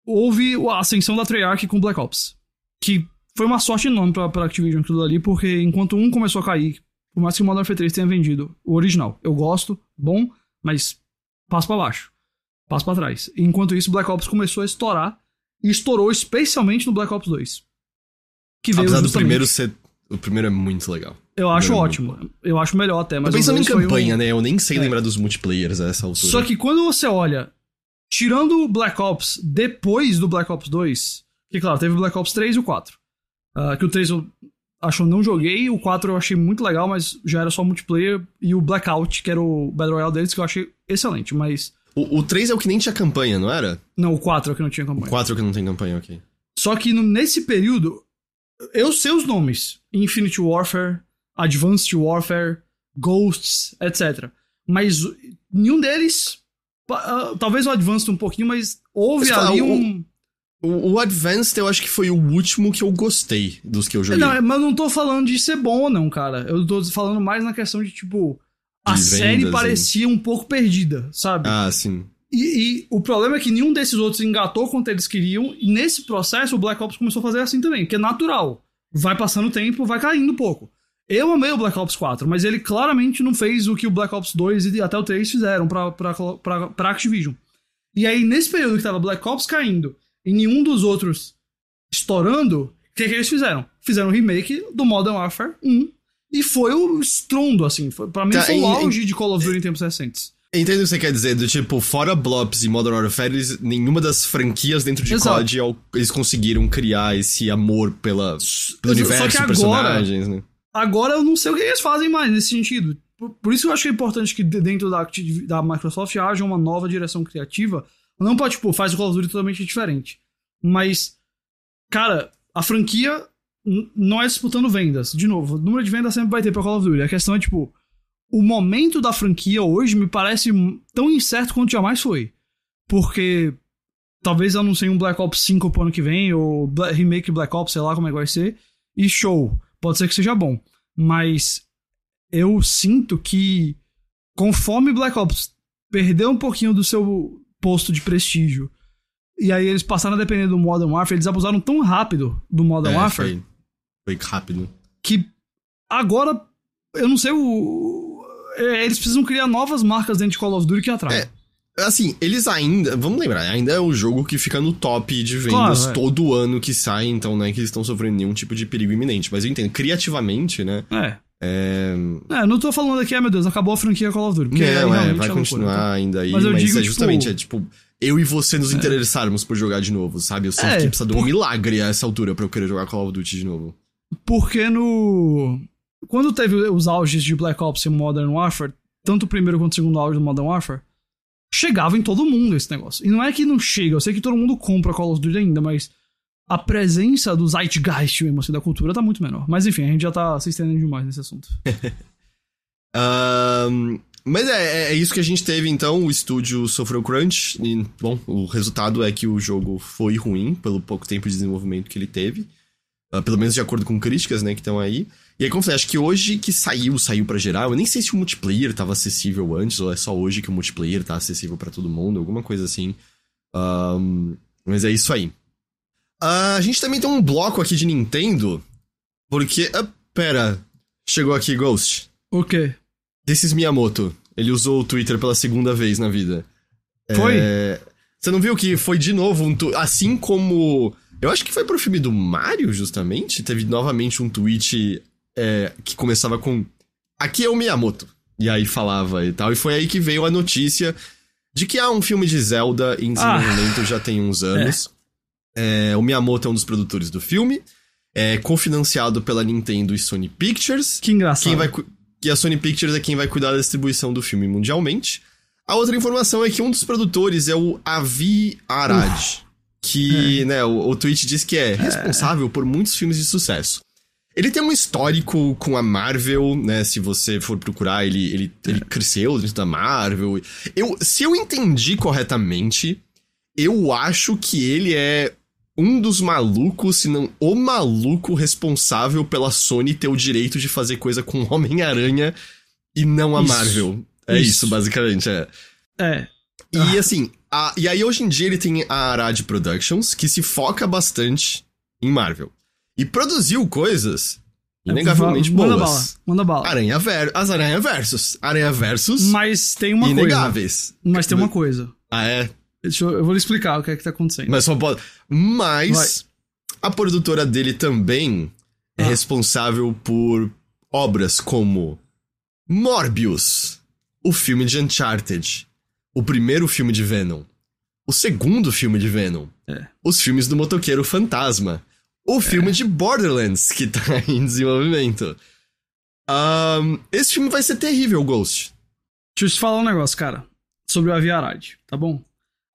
houve a ascensão da Treyarch com Black Ops. Que foi uma sorte enorme pra, pra Activision tudo ali, porque enquanto um começou a cair, por mais que o Modern Warfare 3 tenha vendido o original, eu gosto, bom, mas passo pra baixo. Passo pra trás. Enquanto isso, Black Ops começou a estourar. E estourou especialmente no Black Ops 2. Que veio Apesar do primeiro ser. O primeiro é muito legal. Eu acho é ótimo. Eu acho melhor até, mas pensando em foi um- campanha, né? Eu nem sei É. lembrar dos multiplayers a essa altura. Só que quando você olha, tirando o Black Ops depois do Black Ops 2, que claro, teve o Black Ops 3 e o 4. Ah, que o 3 eu acho que eu não joguei, o 4 eu achei muito legal, mas já era só multiplayer, e o Blackout, que era o Battle Royale deles, que eu achei excelente, mas. O, o 3 é o que nem tinha campanha, não era? Não, o 4 é o que não tinha O campanha. 4 é o que não tem campanha, ok. Só que no- nesse período, eu sei os nomes: Infinite Warfare, Advanced Warfare, Ghosts, etc. Mas nenhum deles. ah, talvez o Advanced um pouquinho, mas houve Mas ali o- um. O, o Advanced eu acho que foi o último que eu gostei dos que eu joguei. Não, mas eu não tô falando de ser bom ou não, cara. Eu tô falando mais na questão de, tipo. A De série vendas, parecia um pouco perdida, sabe? Ah, sim. E, e o problema é que nenhum desses outros engatou quanto eles queriam, e nesse processo o Black Ops começou a fazer assim também, que é natural. Vai passando o tempo, vai caindo um pouco. Eu amei o Black Ops 4, mas ele claramente não fez o que o Black Ops 2 e até o 3 fizeram pra, pra, pra, pra Activision. E aí, nesse período que tava Black Ops caindo e nenhum dos outros estourando, o que, que eles fizeram? Fizeram um remake do Modern Warfare 1 e foi o estrondo, assim. Foi, pra mim Tá, foi o auge de Call of Duty em tempos recentes. Entendo o que você quer dizer, do tipo, fora Blops e Modern Warfare, eles- nenhuma das franquias dentro de Exato. COD al- eles conseguiram criar esse amor pela, pelo universo, agora- personagens, né? Agora eu não sei o que eles fazem mais nesse sentido. Por, por isso que eu acho que é importante que de- dentro da, da Microsoft haja uma nova direção criativa. Não pode, tipo, faz o Call of Duty totalmente diferente. Mas, cara, a franquia não é disputando vendas. De novo, o número de vendas sempre vai ter pra Call of Duty. A questão é, tipo, o momento da franquia hoje me parece tão incerto quanto jamais foi. Porque talvez anunciem um Black Ops 5 pro ano que vem, ou Bla- remake Black Ops, sei lá como é que vai ser, e show. Pode ser que seja bom. Mas eu sinto que conforme Black Ops perdeu um pouquinho do seu posto de prestígio, e aí eles passaram a depender do Modern Warfare, eles abusaram tão rápido do Modern É, Warfare foi, foi rápido. que agora eu não sei o. é, Eles precisam criar novas marcas dentro de Call of Duty que atraem. É. Assim, eles ainda, vamos lembrar, ainda é o jogo que fica no top de vendas Claro, é. todo ano que sai, então não é que eles estão sofrendo nenhum tipo de perigo iminente. Mas eu entendo, criativamente, né? É. É. É, não tô falando aqui, ah, meu Deus, acabou a franquia Call of Duty. Porque Não, é, realmente vai loucura, continuar tá? ainda aí, Mas mas, eu digo, é justamente, tipo- é tipo, eu e você nos interessarmos por jogar de novo, sabe? Eu sinto É, que precisa de um por- milagre a essa altura pra eu querer jogar Call of Duty de novo. Porque no. Quando teve os auges de Black Ops e Modern Warfare, tanto o primeiro quanto o segundo auge do Modern Warfare, chegava em todo mundo esse negócio. E não é que não chega, eu sei que todo mundo compra Call of Duty ainda, mas a presença do Zeitgeist mesmo assim, da cultura tá muito menor. Mas enfim, a gente já tá se estendendo demais nesse assunto. (laughs) Ahn, mas é, é isso que a gente teve então. O estúdio sofreu crunch. E, bom, o resultado é que o jogo foi ruim pelo pouco tempo de desenvolvimento que ele teve. Ah, pelo menos de acordo com críticas, né, que estão aí. E aí, como eu falei, acho que hoje que saiu, saiu pra geral. Eu nem sei se o multiplayer tava acessível antes, ou é só hoje que o multiplayer tá acessível pra todo mundo, alguma coisa assim. Ahn, mas é isso aí. Ah, a gente também tem um bloco aqui de Nintendo. Porque. ah, pera. Chegou aqui Ghost. O quê? This is Miyamoto. Ele usou o Twitter pela segunda vez na vida. Foi? É, Você não viu que foi de novo um tu... Assim como. Eu acho que foi pro filme do Mario, justamente. Teve novamente um tweet é, que começava com. Aqui é o Miyamoto. E aí falava e tal. E foi aí que veio a notícia de que há um filme de Zelda em Ah. desenvolvimento já tem uns (laughs) anos. É, o Miyamoto é um dos produtores do filme. É cofinanciado pela Nintendo e Sony Pictures. Que engraçado. Quem vai que a Sony Pictures é quem vai cuidar da distribuição do filme mundialmente. A outra informação é que um dos produtores é o Avi Arad, que, é. né, o, o tweet diz que é responsável por muitos filmes de sucesso. Ele tem um histórico com a Marvel, né? Se você for procurar, ele, ele, ele cresceu dentro da Marvel. Eu, se eu entendi corretamente, eu acho que ele é um dos malucos, se não o maluco responsável pela Sony ter o direito de fazer coisa com Homem-Aranha e não a isso, Marvel. É isso. isso, basicamente, é. É. E ah. assim, a, e aí hoje em dia ele tem a Arad Productions, que se foca bastante em Marvel. E produziu coisas inegavelmente manda boas. Bala, manda bala. Aranha ver, as Aranha Versus. Aranha Versus. Mas tem uma inegáveis. coisa. Mas tem uma coisa. Ah, é? Deixa eu, eu vou lhe explicar o que é que tá acontecendo. Mas só pode. Mas Vai. a produtora dele também é ah. responsável por obras como Morbius, o filme de Uncharted, o primeiro filme de Venom, o segundo filme de Venom, é. os filmes do Motoqueiro Fantasma, o filme é. de Borderlands, que tá (laughs) em desenvolvimento. Um, esse filme vai ser terrível, Ghost. Deixa eu te falar um negócio, cara, sobre o Aviarad, tá bom?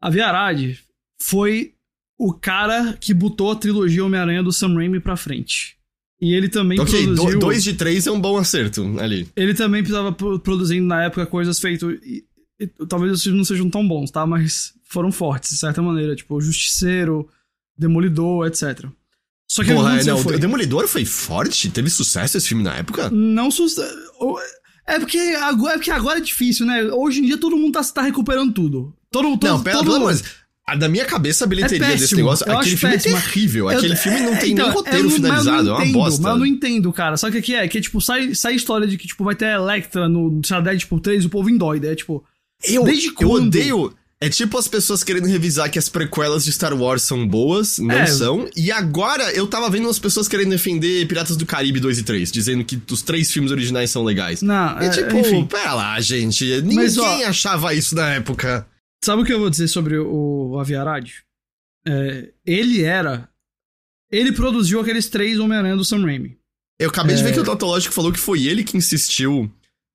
Aviarad foi o cara que botou a trilogia Homem-Aranha do Sam Raimi pra frente. E ele também okay, produziu... dois de três é um bom acerto ali. Ele também precisava produzindo na época coisas feitas... E, e, talvez os filmes não sejam tão bons, tá? Mas foram fortes, de certa maneira. Tipo, Justiceiro, Demolidor, etc. Só que Porra, é, não, foi... o Demolidor foi forte? Teve sucesso esse filme na época? Não sucesso. É porque, agora, é porque agora é difícil, né? Hoje em dia todo mundo tá, tá recuperando tudo. Todo, todo, não, pera, todo... pelo amor a da minha cabeça, a bilheteria é desse negócio, aquele filme é péssimo. é terrível. Eu, aquele filme não tem então, nem roteiro finalizado, é uma bosta. Mas eu não entendo, cara. O que é? Que, tipo, sai, sai história de que, tipo, vai ter Electra no, sei lá, Deadpool 3, o povo endoida. É, tipo... Eu, desde quando? eu odeio... É tipo as pessoas querendo revisar que as prequelas de Star Wars são boas, não é. são. E agora eu tava vendo umas pessoas querendo defender Piratas do Caribe 2 e 3, dizendo que os três filmes originais são legais. Não, é, tipo, enfim. pera lá, gente. Ninguém Mas, ó, achava isso na época. Sabe o que eu vou dizer sobre o, o Aviarad? É, ele era. Ele produziu aqueles três Homem-Aranha do Sam Raimi. Eu acabei é... de ver que o Tautológico falou que foi ele que insistiu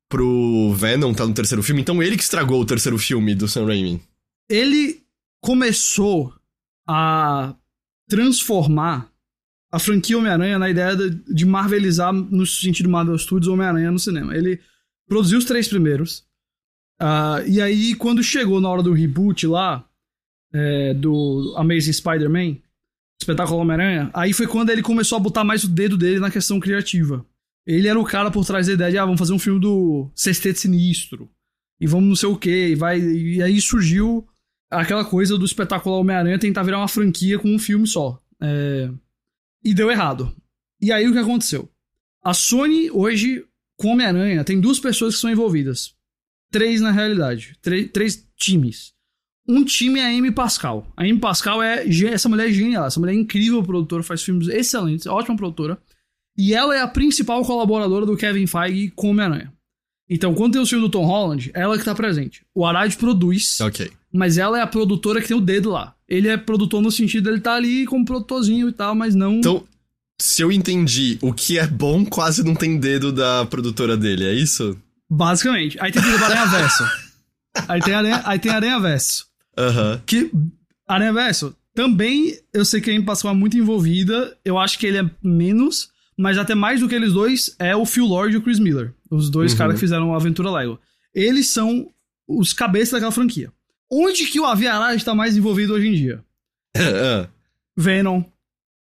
pro Venom tá no terceiro filme, então ele que estragou o terceiro filme do Sam Raimi ele começou a transformar a franquia Homem-Aranha na ideia de marvelizar no sentido Marvel Studios Homem-Aranha no cinema. Ele produziu os três primeiros. Uh, e aí, quando chegou na hora do reboot lá, é, do Amazing Spider-Man, espetáculo Homem-Aranha, aí foi quando ele começou a botar mais o dedo dele na questão criativa. Ele era o cara por trás da ideia de, ah, vamos fazer um filme do Sexteto Sinistro, e vamos não sei o que, e vai. E aí surgiu aquela coisa do espetacular Homem-Aranha tentar virar uma franquia com um filme só. É... E deu errado. E aí o que aconteceu? A Sony hoje, com Homem-Aranha, tem duas pessoas que são envolvidas. Três na realidade. Três, três times. Um time é a Amy Pascal. A Amy Pascal é. Essa mulher é genial. Essa mulher é incrível produtora, faz filmes excelentes, ótima produtora. E ela é a principal colaboradora do Kevin Feige com Homem-Aranha. Então, quando tem o filme do Tom Holland, ela que tá presente. O Arad produz. Ok mas ela é a produtora que tem o dedo lá. Ele é produtor no sentido estar tá ali como produtorzinho e tal, mas não. Então, se eu entendi, o que é bom quase não tem dedo da produtora dele, é isso? Basicamente. Aí tem o Aranha Verso. aí tem Aranha, aí tem Aranha Verso. Aham. Uhum. Que. Aranha Verso também eu sei que a Impascal é muito envolvida. Eu acho que ele é menos, mas até mais do que eles dois é o Phil Lord e o Chris Miller. Os dois uhum. caras que fizeram a Aventura Lego. Eles são os cabeças daquela franquia. Onde que o Aviará está mais envolvido hoje em dia? (laughs) Venom,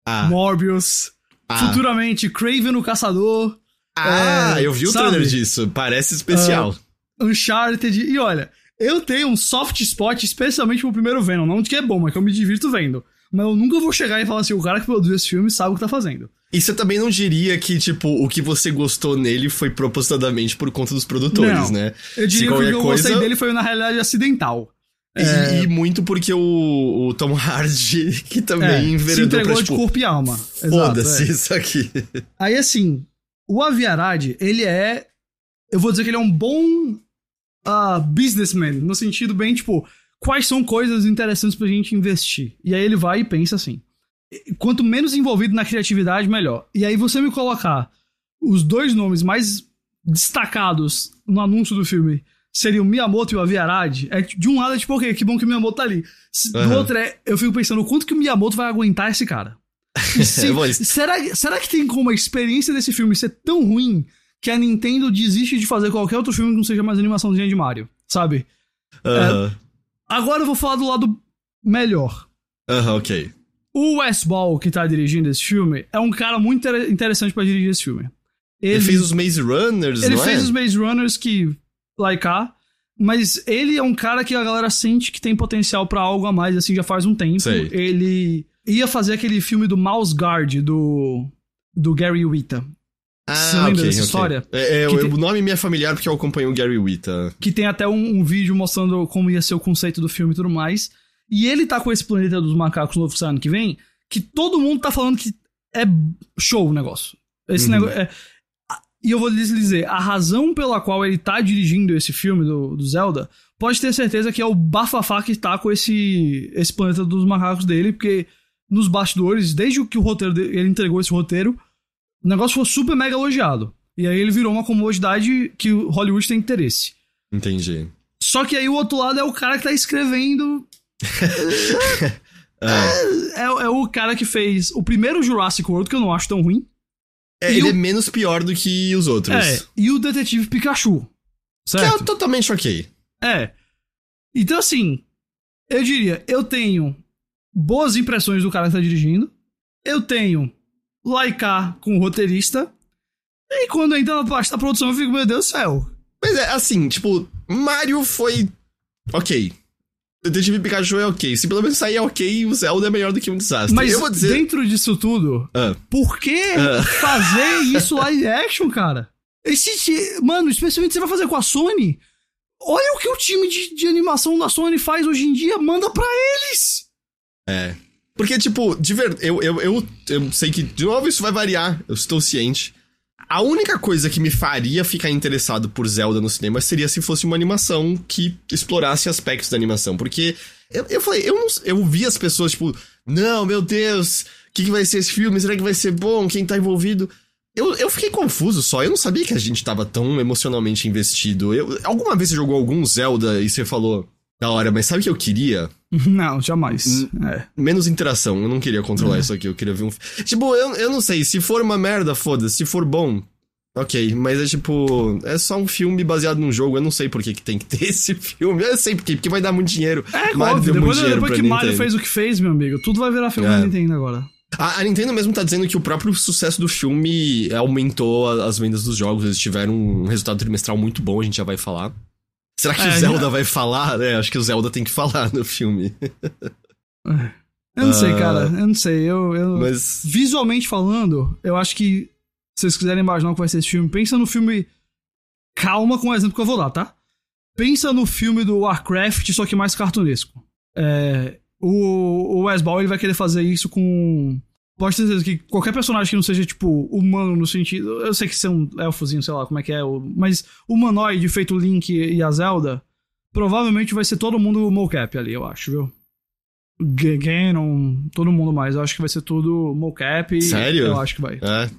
ah. Morbius, ah. futuramente Craven o Caçador. Ah, é, eu vi o sabe? trailer disso, parece especial. Uh, Uncharted, e olha, eu tenho um soft spot especialmente pro primeiro Venom, não que é bom, mas que eu me divirto vendo. Mas eu nunca vou chegar e falar assim, o cara que produziu esse filme sabe o que tá fazendo. E você também não diria que, tipo, o que você gostou nele foi propositadamente por conta dos produtores, não, né? Eu diria que o que eu coisa... gostei dele foi, na realidade, acidental. É... E, muito porque o, o, Tom Hardy, (laughs) que também é, enveredou se entregou pra, tipo, de corpo e alma. Foda-se é. isso aqui. (laughs) Aí, assim, o Aviarad, ele é... Eu vou dizer que ele é um bom uh, businessman, no sentido bem, tipo, quais são coisas interessantes pra gente investir? E aí ele vai e pensa assim, quanto menos envolvido na criatividade, melhor. E aí você me colocar os dois nomes mais destacados no anúncio do filme seria o Miyamoto e o Avi Arad, é, de um lado é tipo, ok, que bom que o Miyamoto tá ali. Do Aham. outro é, eu fico pensando o quanto que o Miyamoto vai aguentar esse cara. E (laughs) se- será, será que tem como a experiência desse filme ser tão ruim que a Nintendo desiste de fazer qualquer outro filme que não seja mais animaçãozinha de Mario, sabe? Aham. Agora eu vou falar do lado melhor. Aham, ok. O Wes Ball, que tá dirigindo esse filme, é um cara muito inter- interessante pra dirigir esse filme. Ele, fez os Maze Runners, Ele fez é? os Maze Runners que. Like a, mas ele é um cara que a galera sente que tem potencial pra algo a mais, assim, já faz um tempo. Sei. Ele ia fazer aquele filme do Mouse Guard, do. do Gary Wita. Ah, Você lembra ok, dessa ok. história? É, é, tem- O nome me é familiar porque eu acompanho o Gary Wita. Que tem até um, um vídeo mostrando como ia ser o conceito do filme e tudo mais. E ele tá com esse planeta dos macacos novo que sai ano que vem, que todo mundo tá falando que é show o negócio. Esse Uhum. negócio. é- E eu vou lhes dizer, a razão pela qual ele tá dirigindo esse filme do, do Zelda, pode ter certeza que é o bafafá que tá com esse, esse planeta dos macacos dele, porque nos bastidores, desde que o roteiro dele, ele entregou esse roteiro, o negócio foi super mega elogiado. E aí ele virou uma comodidade que o Hollywood tem interesse. Entendi. Só que aí o outro lado é o cara que tá escrevendo. (laughs) Ah, É, é o cara que fez o primeiro Jurassic World, que eu não acho tão ruim. É, ele o- é menos pior do que os outros. É, e o Detetive Pikachu. Que é Certo? totalmente ok. É. Então, assim, eu diria, eu tenho boas impressões do cara que tá dirigindo. Eu tenho Laika com o roteirista. E quando entra na parte da produção, eu fico, meu Deus do céu. Mas é assim, tipo, Mario foi ok. Detetive Pikachu é ok. Se pelo menos sair é ok, o Zelda é melhor do que um desastre. Mas eu vou dizer. dentro disso tudo, Ah, Por que Ah. fazer isso live action, cara? Esse, mano, especialmente você vai fazer com a Sony. Olha o que o time de, de animação da Sony faz hoje em dia, manda pra eles. é. Porque, tipo, de ver... eu, eu, eu, eu sei que, de novo, isso vai variar. Eu estou ciente. A única coisa que me faria ficar interessado por Zelda no cinema seria se fosse uma animação que explorasse aspectos da animação. Porque eu, eu falei, eu, não, eu vi as pessoas, tipo, não, meu Deus, o que, que vai ser esse filme? Será que vai ser bom? Quem tá envolvido? Eu, eu fiquei confuso só, eu não sabia que a gente tava tão emocionalmente investido. Eu, alguma vez você jogou algum Zelda e você falou, da hora, mas sabe o que eu queria? (laughs) Não, jamais. Hum. É. Menos interação, eu não queria controlar isso aqui, eu queria ver um. Tipo, eu, eu não sei, se for uma merda, foda-se, se for bom, ok, mas é tipo, é só um filme baseado num jogo, eu não sei por que, que tem que ter (laughs) esse filme, eu sei por quê, porque vai dar muito dinheiro. É, Mario óbvio, depois, dinheiro depois que Mario fez o que fez, meu amigo, tudo vai virar filme É. da Nintendo agora. A, a Nintendo mesmo tá dizendo que o próprio sucesso do filme aumentou a- as vendas dos jogos, eles tiveram um resultado trimestral muito bom, a gente já vai falar. Será que É, o Zelda já- vai falar? É, acho que o Zelda tem que falar no filme. Eu não sei, Ah. cara, eu não sei. Eu, eu- Mas. Visualmente falando, eu acho que se vocês quiserem imaginar o que vai ser esse filme, pensa no filme. Calma com o exemplo que eu vou dar, tá? Pensa no filme do Warcraft, só que mais cartunesco. É, o, o Wes Ball ele vai querer fazer isso com. Pode ter certeza que qualquer personagem que não seja, tipo, humano no sentido. Eu sei que ser um elfozinho, sei lá como é que é, o- mas humanoide feito Link e a Zelda, provavelmente vai ser todo mundo mocap ali, eu acho, viu? Ganon, todo mundo mais. Eu acho que vai ser tudo mocap. Sério? Eu acho que vai. É.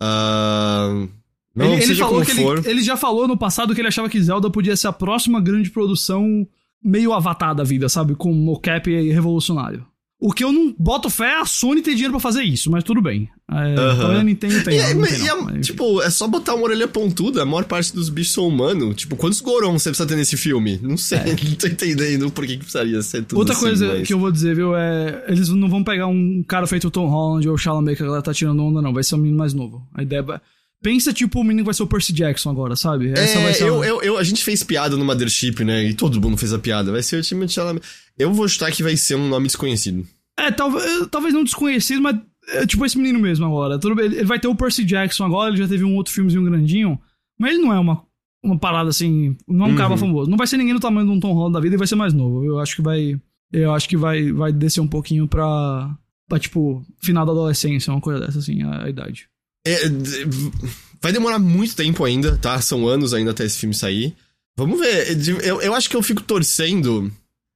Ah, não, ele, ele falou que for. ele, ele já falou no passado que ele achava que Zelda podia ser a próxima grande produção meio avatar da vida, sabe? Com mocap revolucionário. O que eu não boto fé é a Sony ter dinheiro pra fazer isso, mas tudo bem. É. Talvez a Nintendo. E, é- não tem, e é- mas- tipo, é só botar uma orelha pontuda. A maior parte dos bichos são humanos. Tipo, quantos Goron você precisa ter nesse filme? Não sei, (laughs) não tô entendendo por que que precisaria ser tudo É. Outra assim, coisa mas- que eu vou dizer, viu, é. Eles não vão pegar um cara feito o Tom Holland ou o Chalamet que a galera tá tirando onda, não. Vai ser um menino mais novo. A ideia é. Pensa, tipo, o menino que vai ser o Percy Jackson agora, sabe? Essa é, vai ser a- eu, eu, eu- a gente fez piada no Mothership, né? E todo mundo fez a piada. Vai ser o time de Chalamet. Eu vou chutar que vai ser um nome desconhecido. É, talvez, talvez não desconhecido, mas é tipo esse menino mesmo agora. Tudo bem, ele vai ter o Percy Jackson agora, ele já teve um outro filmezinho grandinho, mas ele não é uma, uma parada assim, não é um cara Uhum. famoso. Não vai ser ninguém do tamanho de um Tom Holland da vida e vai ser mais novo. Eu acho que vai. Eu acho que vai, vai descer um pouquinho pra. pra, tipo, final da adolescência, uma coisa dessa, assim, a, a idade. É, vai demorar muito tempo ainda, tá? São anos ainda até esse filme sair. Vamos ver. Eu, eu acho que eu fico torcendo.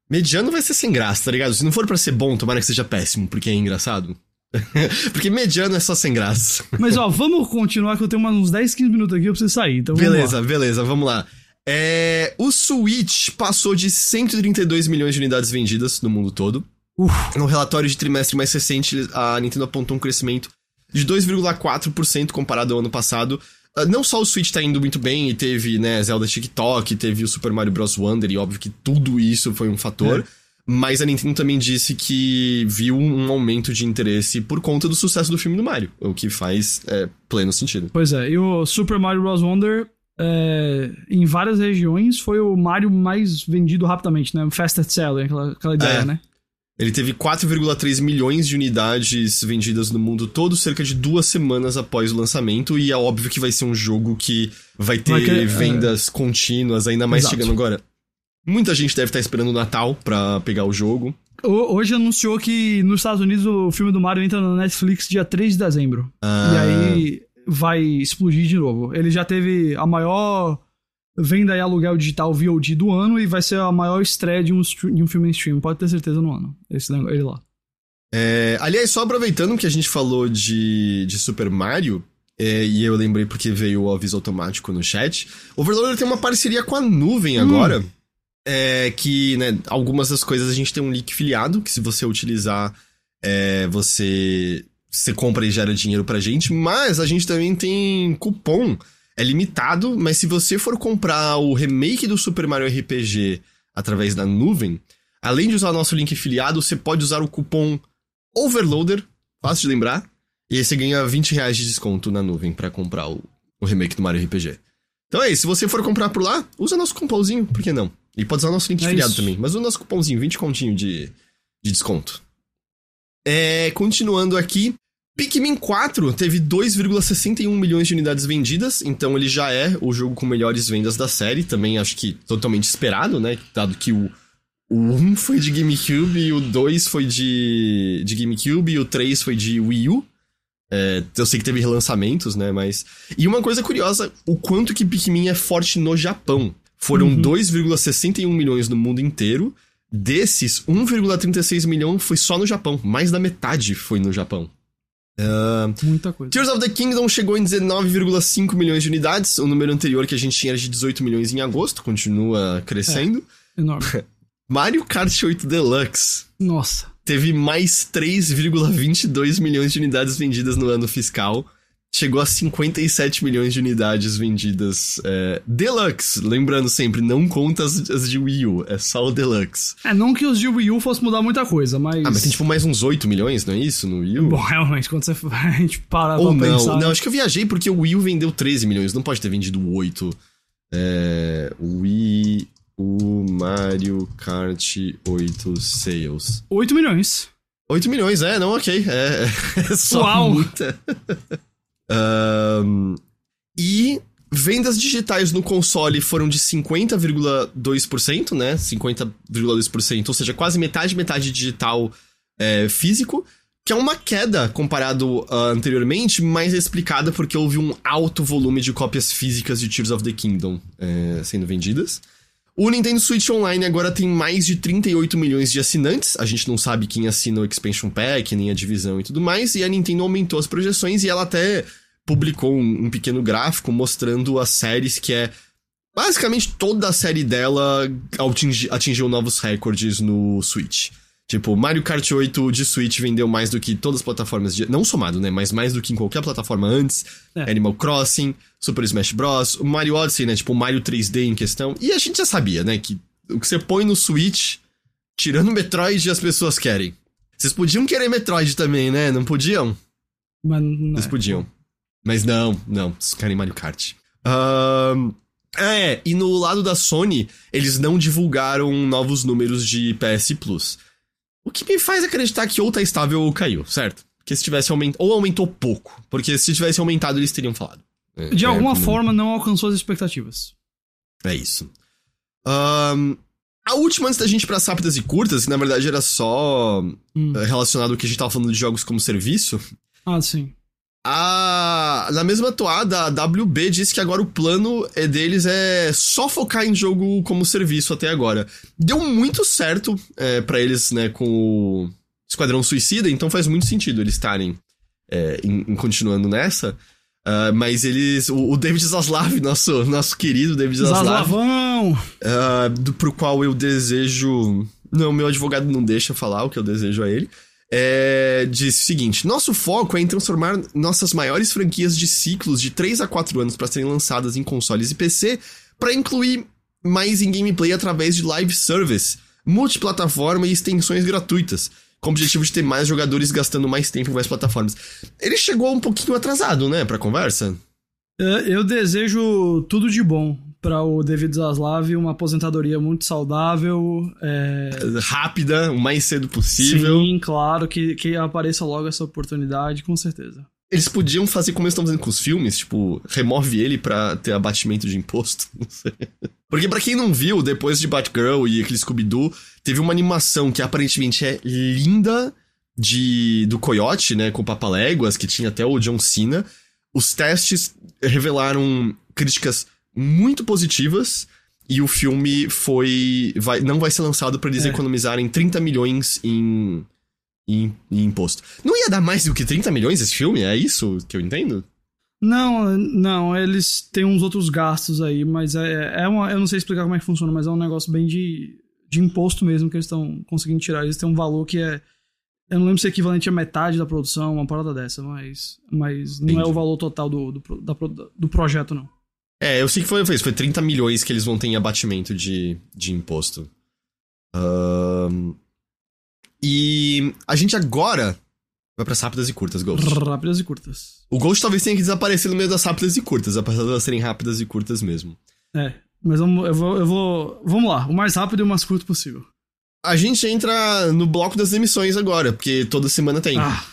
Mediano vai ser sem graça, tá ligado? Se não for pra ser bom, tomara que seja péssimo, porque é engraçado. (laughs) porque mediano é só sem graça. Mas ó, vamos continuar que eu tenho uns 10, 15 minutos aqui, eu preciso sair. Então Beleza, lá. beleza, vamos lá. É, o Switch passou de 132 milhões de unidades vendidas no mundo todo. Uf. No relatório de trimestre mais recente, a Nintendo apontou um crescimento de 2,4% comparado ao ano passado. Uh, não só o Switch tá indo muito bem, e teve, né, Zelda TikTok, teve o Super Mario Bros. Wonder, e óbvio que tudo isso foi um fator. É. Mas a Nintendo também disse que viu um aumento de interesse por conta do sucesso do filme do Mario, o que faz é, pleno sentido. Pois é, e o Super Mario Bros. Wonder, é, em várias regiões, foi o Mario mais vendido rapidamente, né? Fastest seller, aquela, aquela ideia, É. né? Ele teve 4,3 milhões de unidades vendidas no mundo todo, cerca de duas semanas após o lançamento, e é óbvio que vai ser um jogo que vai ter vendas contínuas, ainda mais Exato. chegando agora. Muita gente deve estar esperando o Natal pra pegar o jogo. Ho- Hoje anunciou que nos Estados Unidos o filme do Mario entra na Netflix dia 3 de dezembro. Ah. E aí vai explodir de novo. Ele já teve a maior venda e aluguel digital VOD do ano e vai ser a maior estreia de um, de um filme em stream. Pode ter certeza no ano. Esse negócio, ele lá. É, aliás, só aproveitando que a gente falou de, de Super Mario, é, e eu lembrei porque veio o aviso automático no chat, o Overloader tem uma parceria com a nuvem agora. É, que, né, algumas das coisas a gente tem um link filiado, que se você utilizar, é, você, você compra e gera dinheiro pra gente, mas a gente também tem cupom. É limitado, mas se você for comprar o remake do Super Mario RPG através da nuvem, além de usar o nosso link filiado, você pode usar o cupom Overloader, fácil de lembrar, e aí você ganha 20 reais de desconto na nuvem pra comprar o, o remake do Mario RPG. Então é isso, se você for comprar por lá, usa nosso cupomzinho, por que não? E pode usar o nosso link É filiado isso. também, mas usa o nosso cupomzinho, 20 continho de, de desconto. É, continuando aqui, Pikmin 4 teve 2,61 milhões de unidades vendidas, então ele já é o jogo com melhores vendas da série, também acho que totalmente esperado, né? Dado que o, o 1 foi de GameCube, e o 2 foi de, de GameCube, e o 3 foi de Wii U. É, eu sei que teve relançamentos, né? Mas. E uma coisa curiosa, o quanto que Pikmin é forte no Japão. Foram Uhum. 2,61 milhões no mundo inteiro. Desses, 1,36 milhão foi só no Japão. Mais da metade foi no Japão. Ah, Muita coisa. Tears of the Kingdom chegou em 19,5 milhões de unidades. O número anterior que a gente tinha era de 18 milhões em agosto, continua crescendo. Enorme. (laughs) Mario Kart 8 Deluxe Nossa. teve mais 3,22 milhões de unidades vendidas no ano fiscal. Chegou a 57 milhões de unidades vendidas é, Deluxe. Lembrando sempre, não conta as, as de Wii U, é só o Deluxe. É, não que os de Wii U fosse mudar muita coisa, mas. Ah, mas tem tipo mais uns 8 milhões, não é isso, no Wii U? Bom, realmente, quando você (laughs) a gente para Ou pra não, pensar. não, acho que eu viajei porque o Wii U vendeu 13 milhões, não pode ter vendido 8. É, Wii U Mario Kart 8 Sales. 8 milhões. 8 milhões, é, não, ok. É, é (laughs) só Uau. muita. (laughs) E vendas digitais no console foram de 50,2%, né? 50,2%, ou seja, quase metade, metade digital é, físico, que é uma queda comparado a anteriormente, mas é explicada porque houve um alto volume de cópias físicas de Tears of the Kingdom é, sendo vendidas. O Nintendo Switch Online agora tem mais de 38 milhões de assinantes. A gente não sabe quem assina o Expansion Pack, nem a divisão e tudo mais. E a Nintendo aumentou as projeções e ela até publicou um, um pequeno gráfico mostrando as séries que é. Basicamente toda a série dela atingi- atingiu novos recordes no Switch. Tipo, Mario Kart 8 de Switch vendeu mais do que todas as plataformas de. Não somado, né? Mas mais do que em qualquer plataforma antes. É. Animal Crossing, Super Smash Bros. O Mario Odyssey, né? Tipo, o Mario 3D em questão. E a gente já sabia, né? Que o que você põe no Switch, tirando Metroid, as pessoas querem. Vocês podiam querer Metroid também, né? Não podiam? Mas não Vocês é. podiam. Mas não, não. Vocês querem Mario Kart. Ahn, é, e no lado da Sony, eles não divulgaram novos números de PS Plus. O que me faz acreditar que ou tá estável ou caiu, certo? Porque se tivesse aumentado. Ou aumentou pouco. Porque se tivesse aumentado, eles teriam falado. É, De é, alguma como- forma não alcançou as expectativas. É isso. Ahn, a última antes da gente ir pras rápidas e curtas, que na verdade era só Hum. eh, relacionado ao que a gente tava falando de jogos como serviço. Ah, sim. A, na mesma toada, a WB disse que agora o plano é deles é só focar em jogo como serviço até agora. Deu muito certo é, para eles, né, com o Esquadrão Suicida, então faz muito sentido eles estarem é, em- em continuando nessa. Uh, mas eles. O, o, David Zaslav, (laughs) nosso, nosso querido David Zaslav. Zaslavão! Uh, do, pro qual eu desejo. Não, meu advogado não deixa falar o que eu desejo a ele. É, diz o seguinte: Nosso foco é em transformar nossas maiores franquias de ciclos de 3 a 4 anos para serem lançadas em consoles e PC, para incluir mais em gameplay através de live service, multiplataforma e extensões gratuitas com o objetivo de ter mais jogadores gastando mais tempo em mais plataformas. Ele chegou um pouquinho atrasado, né, pra conversa? É, eu desejo tudo de bom para o David Zaslav, uma aposentadoria muito saudável. É... Rápida, o mais cedo possível. Sim, claro, que, que apareça logo essa oportunidade, com certeza. Eles podiam fazer como eles estão fazendo com os filmes, tipo, remove ele pra ter abatimento de imposto. (laughs) Não sei. Porque para quem não viu, depois de Batgirl e aquele Scooby-Doo, teve uma animação que aparentemente é linda de do Coyote, né, com o Papaléguas, que tinha até o John Cena. Os testes revelaram críticas muito positivas e o filme foi vai, não vai ser lançado para eles é. economizarem 30 milhões em em, em imposto. Não ia dar mais do que 30 milhões esse filme? É isso que eu entendo? Não, não, eles têm uns outros gastos aí, mas é, é uma, eu não sei explicar como é que funciona, mas é um negócio bem de, de imposto mesmo que eles estão conseguindo tirar. Eles têm um valor que é. Eu não lembro se é equivalente a metade da produção, uma parada dessa, mas, mas não Entendi. é o valor total do, do, da, do projeto, não. É, eu sei que foi, foi isso, foi 30 milhões que eles vão ter em abatimento de, de imposto. Um, e a gente agora vai pras rápidas e curtas, Ghost. Rápidas e curtas. O Ghost talvez tenha que desaparecer no meio das rápidas e curtas, apesar de elas serem rápidas e curtas mesmo. É, mas vamos, eu vou, eu vou. Vamos lá, o mais rápido e o mais curto possível. A gente entra no bloco das demissões agora, porque toda semana tem. Ah.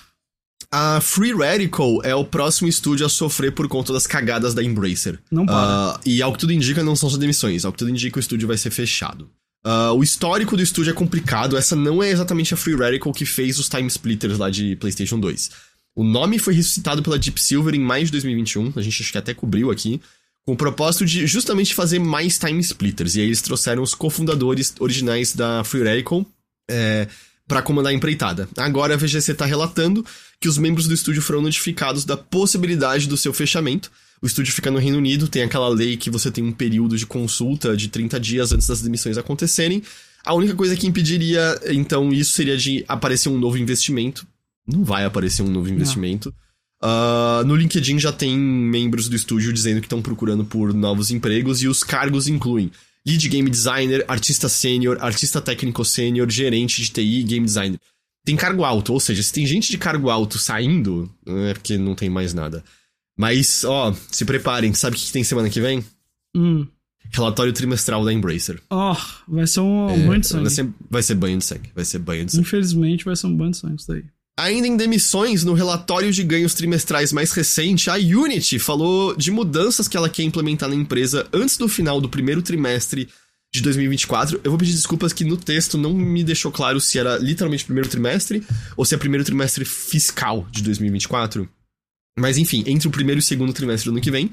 A Free Radical é o próximo estúdio a sofrer por conta das cagadas da Embracer. Não para. Uh, e ao que tudo indica, não são só demissões. Ao que tudo indica, o estúdio vai ser fechado. Uh, o histórico do estúdio é complicado, essa não é exatamente a Free Radical que fez os Time Splitters lá de PlayStation 2. O nome foi ressuscitado pela Deep Silver em maio de 2021, a gente acho que até cobriu aqui, com o propósito de justamente fazer mais Time Splitters. E aí eles trouxeram os cofundadores originais da Free Radical é, para comandar a empreitada. Agora a VGC está relatando que os membros do estúdio foram notificados da possibilidade do seu fechamento, o estúdio fica no Reino Unido, tem aquela lei que você tem um período de consulta de 30 dias antes das demissões acontecerem. A única coisa que impediria, então, isso seria de aparecer um novo investimento. Não vai aparecer um novo investimento. Uh, no LinkedIn já tem membros do estúdio dizendo que estão procurando por novos empregos e os cargos incluem lead game designer, artista sênior, artista técnico sênior, gerente de TI, game designer. Tem cargo alto, ou seja, se tem gente de cargo alto saindo, é porque não tem mais nada. Mas, ó, se preparem. Sabe o que tem semana que vem? Hum. Relatório trimestral da Embracer. Ó, oh, vai ser um, é, banho de sangue. Vai ser, vai ser banho de sangue. Vai ser banho de sangue. Infelizmente vai ser um banho de sangue isso daí. Ainda em demissões, no relatório de ganhos trimestrais mais recente, a Unity falou de mudanças que ela quer implementar na empresa antes do final do primeiro trimestre de 2024. Eu vou pedir desculpas que no texto não me deixou claro se era literalmente primeiro trimestre ou se é primeiro trimestre fiscal de 2024. Mas enfim, entre o primeiro e o segundo trimestre do ano que vem.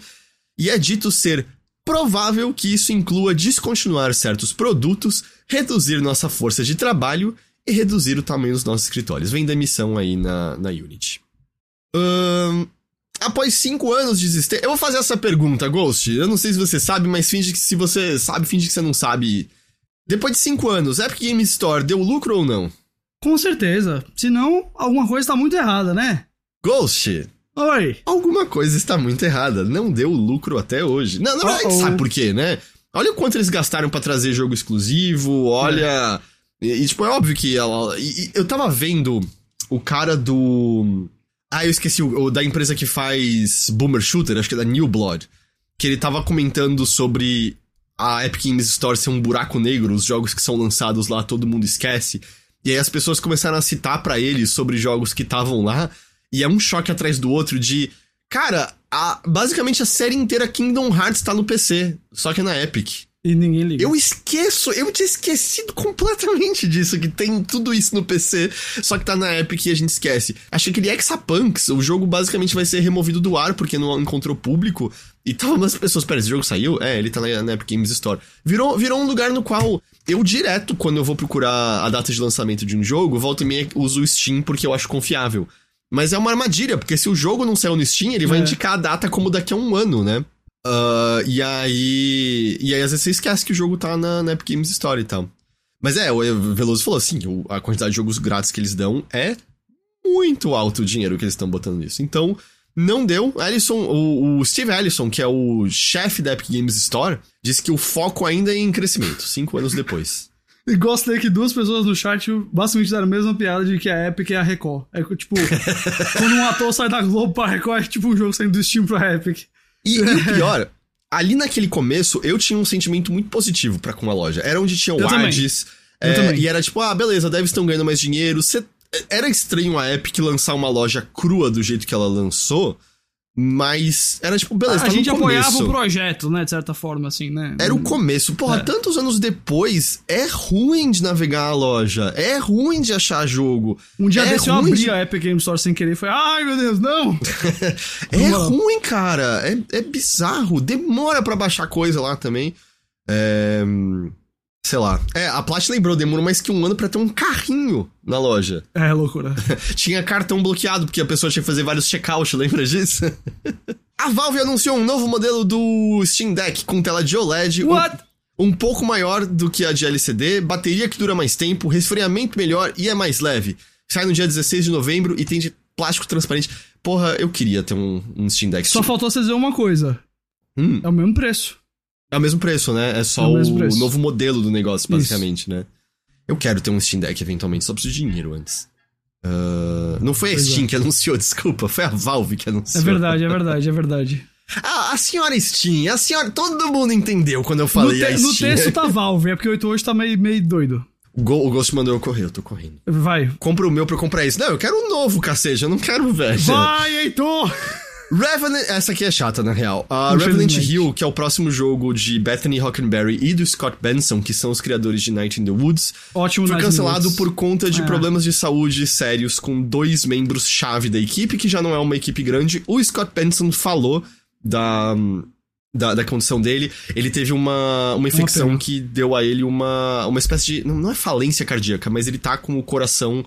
E é dito ser provável que isso inclua descontinuar certos produtos, reduzir nossa força de trabalho e reduzir o tamanho dos nossos escritórios. Vem demissão aí na, na Unity. Um, após cinco anos de existência. Eu vou fazer essa pergunta, Ghost. Eu não sei se você sabe, mas finge que se você sabe, finge que você não sabe. Depois de cinco anos, Epic Game Store deu lucro ou não? Com certeza. Senão, alguma coisa tá muito errada, né? Ghost, Oi. Alguma coisa está muito errada. Não deu lucro até hoje. Não, não, uh -oh. sabe por quê, né? Olha o quanto eles gastaram para trazer jogo exclusivo, olha. É. E, e, tipo, é óbvio que ela. E, eu tava vendo o cara do. Ah, eu esqueci, o, o, da empresa que faz Boomer Shooter, acho que é da New Blood. Que ele tava comentando sobre a Epic Games Store ser um buraco negro, os jogos que são lançados lá todo mundo esquece. E aí as pessoas começaram a citar para ele sobre jogos que estavam lá. E é um choque atrás do outro de. Cara, a, basicamente a série inteira Kingdom Hearts tá no PC, só que é na Epic. E ninguém liga. Eu esqueço, eu tinha esquecido completamente disso, que tem tudo isso no PC, só que tá na Epic e a gente esquece. Achei que ele Exapunks, o jogo basicamente vai ser removido do ar porque não encontrou público. E tava umas pessoas, pera, esse jogo saiu? É, ele tá na, na Epic Games Store. Virou, virou um lugar no qual eu direto, quando eu vou procurar a data de lançamento de um jogo, volto e meia uso o Steam porque eu acho confiável. Mas é uma armadilha, porque se o jogo não saiu no Steam, ele vai É. indicar a data como daqui a um ano, né? Ah, e aí. E aí, às vezes, você esquece que o jogo tá na, na Epic Games Store e tal. Mas é, o Veloso falou assim: a quantidade de jogos grátis que eles dão é muito alto o dinheiro que eles estão botando nisso. Então, não deu. Ellison, o, o Steve Ellison, que é o chefe da Epic Games Store, disse que o foco ainda é em crescimento, cinco anos depois. (laughs) E gosto que duas pessoas no chat basicamente deram a mesma piada de que a Epic é a Record. É tipo, (laughs) quando um ator sai da Globo pra Record, é tipo um jogo saindo do Steam pra Epic. E, e o (laughs) pior, ali naquele começo, eu tinha um sentimento muito positivo pra com a loja. Era onde tinha o. Eu é, e era tipo, ah, beleza, deve estão ganhando mais dinheiro. Cê- Era estranho a Epic lançar uma loja crua do jeito que ela lançou, mas era tipo, beleza, a tá gente apoiava o projeto, né, de certa forma, assim, né? Era o começo. Porra, É. tantos anos depois, é ruim de navegar a loja. É ruim de achar jogo. Um dia é desse eu abri de- a Epic Game Store sem querer e foi, ai meu Deus, não! (laughs) É ruim, cara. É, é bizarro. Demora pra baixar coisa lá também. É. Sei lá. É, a Plat lembrou, demorou mais que um ano pra ter um carrinho na loja. É loucura. (laughs) Tinha cartão bloqueado, porque a pessoa tinha que fazer vários check-out, lembra disso? (laughs) a Valve anunciou um novo modelo do Steam Deck com tela de OLED. um- What? Um, pouco maior do que a de LCD, bateria que dura mais tempo, resfriamento melhor e é mais leve. Sai no dia 16 de novembro e tem de plástico transparente. Porra, eu queria ter um, um Steam Deck. Só faltou você dizer uma coisa. Hum. É o mesmo preço. É o mesmo preço, né? É só É o o, novo modelo do negócio, basicamente, né? Eu quero ter um Steam Deck eventualmente, só preciso de dinheiro antes. Ah, não foi a Pois Steam é. que anunciou, (laughs) desculpa, foi a Valve que anunciou. É verdade, é verdade, é verdade. (laughs) Ah, a senhora Steam, a senhora. Todo mundo entendeu quando eu falei no, te- a no Steam. texto tá (laughs) Valve, é porque o 8 hoje tá meio, meio doido. o, Go- o Ghost mandou eu correr, eu tô correndo. Vai. Compra o meu pra eu comprar isso. Não, eu quero um novo, cacete, eu não quero o velho. Vai, Heitor! Revenant, essa aqui é chata, na real. A Revenant. Hill, que é o próximo jogo de Bethany Hockenberry e do Scott Benson, que são os criadores de Night in the Woods, Ótimo foi cancelado por conta de É. problemas de saúde sérios com dois membros-chave da equipe, que já não é uma equipe grande. O Scott Benson falou da, da, da condição dele. Ele teve uma, uma infecção pena. que deu a ele uma, uma espécie de. Não, não é falência cardíaca, mas ele tá com o coração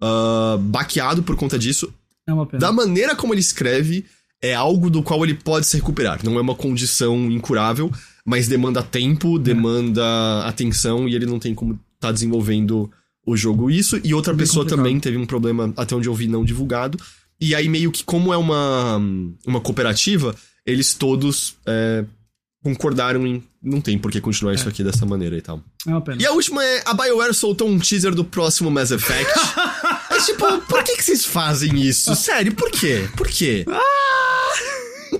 ah, baqueado por conta disso. É uma pena. Da maneira como ele escreve, é algo do qual ele pode se recuperar. Não é uma condição incurável, mas demanda tempo, demanda atenção e ele não tem como tá desenvolvendo o jogo isso. E outra Bem pessoa complicado. também teve um problema, até onde eu vi, não divulgado. E aí, meio que, como é uma, uma cooperativa, eles todos é, concordaram em. Não tem por que continuar isso aqui dessa maneira e tal. É uma pena. E a última é: a BioWare soltou um teaser do próximo Mass Effect. (laughs) é tipo, por que, que vocês fazem isso? Sério, por quê? Por quê? Não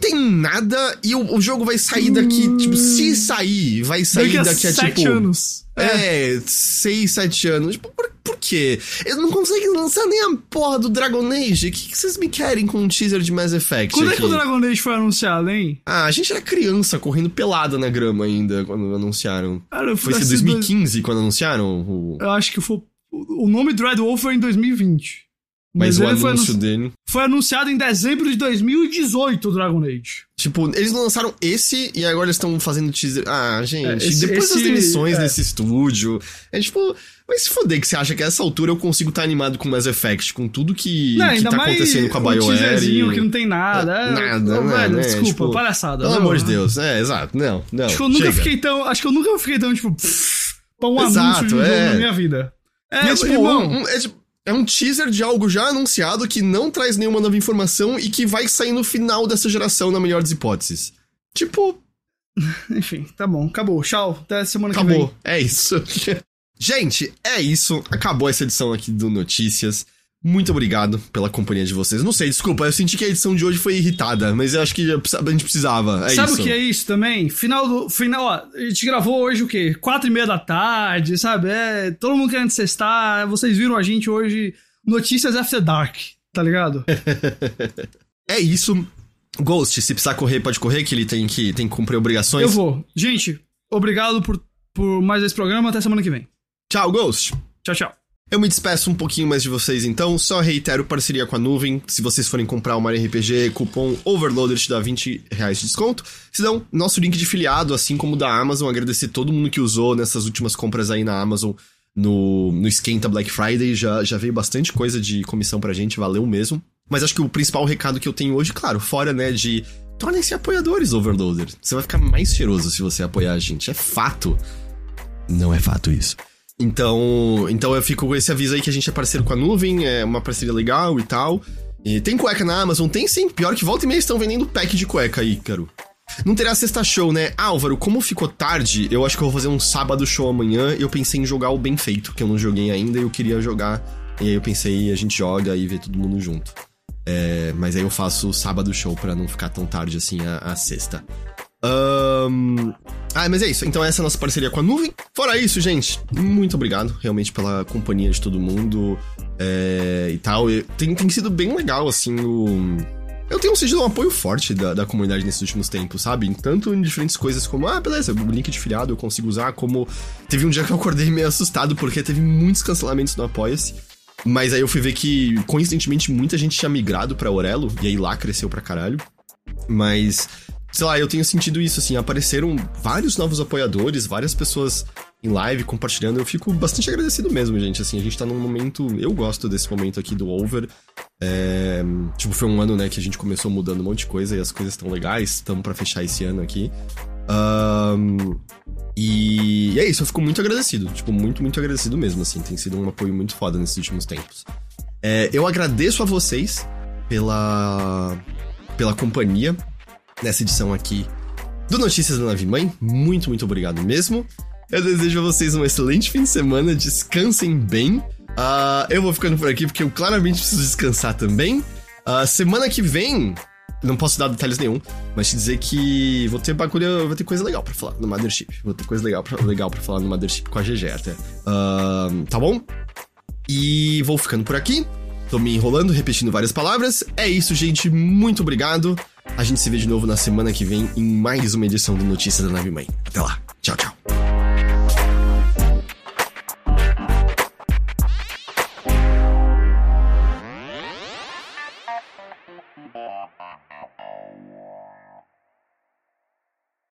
tem nada e o, o jogo vai sair daqui, tipo, se sair, vai sair Daqui a daqui a, sete tipo. anos. É, seis, sete anos. Tipo, por, por quê? Eu não consigo lançar nem a porra do Dragon Age. O que, que vocês me querem com um teaser de Mass Effect? Quando é aqui? que o Dragon Age foi anunciado, hein? Ah, a gente era criança, correndo pelada na grama ainda quando anunciaram. Cara, Foi ser 2015 quando anunciaram o. Eu acho que foi. O nome Dreadwolf foi em 2020. Mas, o ele foi, anúncio anun- dele. foi anunciado em dezembro de 2018 o Dragon Age. Tipo, eles lançaram esse e agora eles estão fazendo teaser. Ah, gente, É, esse- depois das esse- demissões é. desse estúdio. É tipo, vai se foder que você acha que a essa altura eu consigo estar animado com Mass Effect, com tudo que, não, que tá acontecendo com a um BioWare. teaserzinho e- que não tem nada. É, Nada, Ô, né, velho, né, desculpa, tipo, palhaçada. Pelo não. amor de Deus, é, exato. Não, não. Acho que eu nunca chega. fiquei tão. Acho que eu nunca fiquei tão, tipo, pff, pra um Exato, anúncio de um jogo é. na minha vida. É, é, tipo, irmão, um- um- é, tipo, é um teaser de algo já anunciado que não traz nenhuma nova informação e que vai sair no final dessa geração, na melhor das hipóteses. Tipo, (laughs) enfim, tá bom, acabou. Tchau, até semana que vem. Acabou. É isso. (laughs) Gente, é isso. Acabou essa edição aqui do Notícias. Muito obrigado pela companhia de vocês. Não sei, desculpa, eu senti que a edição de hoje foi irritada, mas eu acho que a gente precisava. É Sabe isso. o que é isso também? Final do. Final, ó, a gente gravou hoje o quê? Quatro e meia da tarde, sabe? É, todo mundo querendo cestar. Vocês viram a gente hoje. Notícias After Dark, tá ligado? (laughs) É isso. Ghost, se precisar correr, pode correr, que ele tem que, tem que cumprir obrigações. Eu vou. Gente, obrigado por, por mais esse programa. Até semana que vem. Tchau, Ghost. Tchau, tchau. Eu me despeço um pouquinho mais de vocês então, só reitero parceria com a nuvem. Se vocês forem comprar o Mario RPG, cupom Overloader te dá 20 reais de desconto. Se não, nosso link de filiado, assim como da Amazon, agradecer todo mundo que usou nessas últimas compras aí na Amazon no, no Esquenta Black Friday. Já, já veio bastante coisa de comissão pra gente, valeu mesmo. Mas acho que o principal recado que eu tenho hoje, claro, fora, né, de tornem-se apoiadores, Overloader. Você vai ficar mais cheiroso se você apoiar a gente. É fato. Não é fato isso. Então, então eu fico com esse aviso aí que a gente é parceiro com a nuvem, é uma parceria legal e tal. E tem cueca na Amazon? Tem sim. Pior que volta e meia estão vendendo pack de cueca aí, caro. Não terá sexta show, né? Álvaro, como ficou tarde, eu acho que eu vou fazer um sábado show amanhã. Eu pensei em jogar o Bem Feito, que eu não joguei ainda e eu queria jogar. E aí eu pensei, a gente joga e vê todo mundo junto. É, mas aí eu faço sábado show para não ficar tão tarde assim a, a sexta. Um... Ah, mas é isso. Então essa é a nossa parceria com a nuvem. Fora isso, gente, muito obrigado realmente pela companhia de todo mundo é, e tal. Tem, tem sido bem legal, assim, o... Eu tenho sentido um apoio forte da, da comunidade nesses últimos tempos, sabe? Tanto em diferentes coisas como, ah, beleza, o link de filiado eu consigo usar, como teve um dia que eu acordei meio assustado porque teve muitos cancelamentos no Apoia-se. Mas aí eu fui ver que, coincidentemente, muita gente tinha migrado pra Aurelo, e aí lá cresceu pra caralho. Mas sei lá, eu tenho sentido isso, assim, apareceram vários novos apoiadores, várias pessoas em live compartilhando. Eu fico bastante agradecido mesmo, gente. Assim, a gente tá num momento. Eu gosto desse momento aqui do Over. É, tipo, foi um ano, né, que a gente começou mudando um monte de coisa e as coisas estão legais. Estamos para fechar esse ano aqui. Um, e, e é isso, eu fico muito agradecido. Tipo, muito, muito agradecido mesmo, assim. Tem sido um apoio muito foda nesses últimos tempos. É, eu agradeço a vocês pela, pela companhia nessa edição aqui do Notícias da Nave Mãe. Muito, muito obrigado mesmo. Eu desejo a vocês um excelente fim de semana, descansem bem. Uh, eu vou ficando por aqui porque eu claramente preciso descansar também. Uh, semana que vem, não posso dar detalhes nenhum, mas te dizer que vou ter bagulho, vou ter coisa legal para falar no Mothership. Vou ter coisa legal pra, legal falar no Mothership com a GG até. Uh, tá bom? E vou ficando por aqui. Tô me enrolando, repetindo várias palavras. É isso, gente. Muito obrigado. A gente se vê de novo na semana que vem em mais uma edição do Notícias da Nave Mãe. Até lá. Tchau, tchau.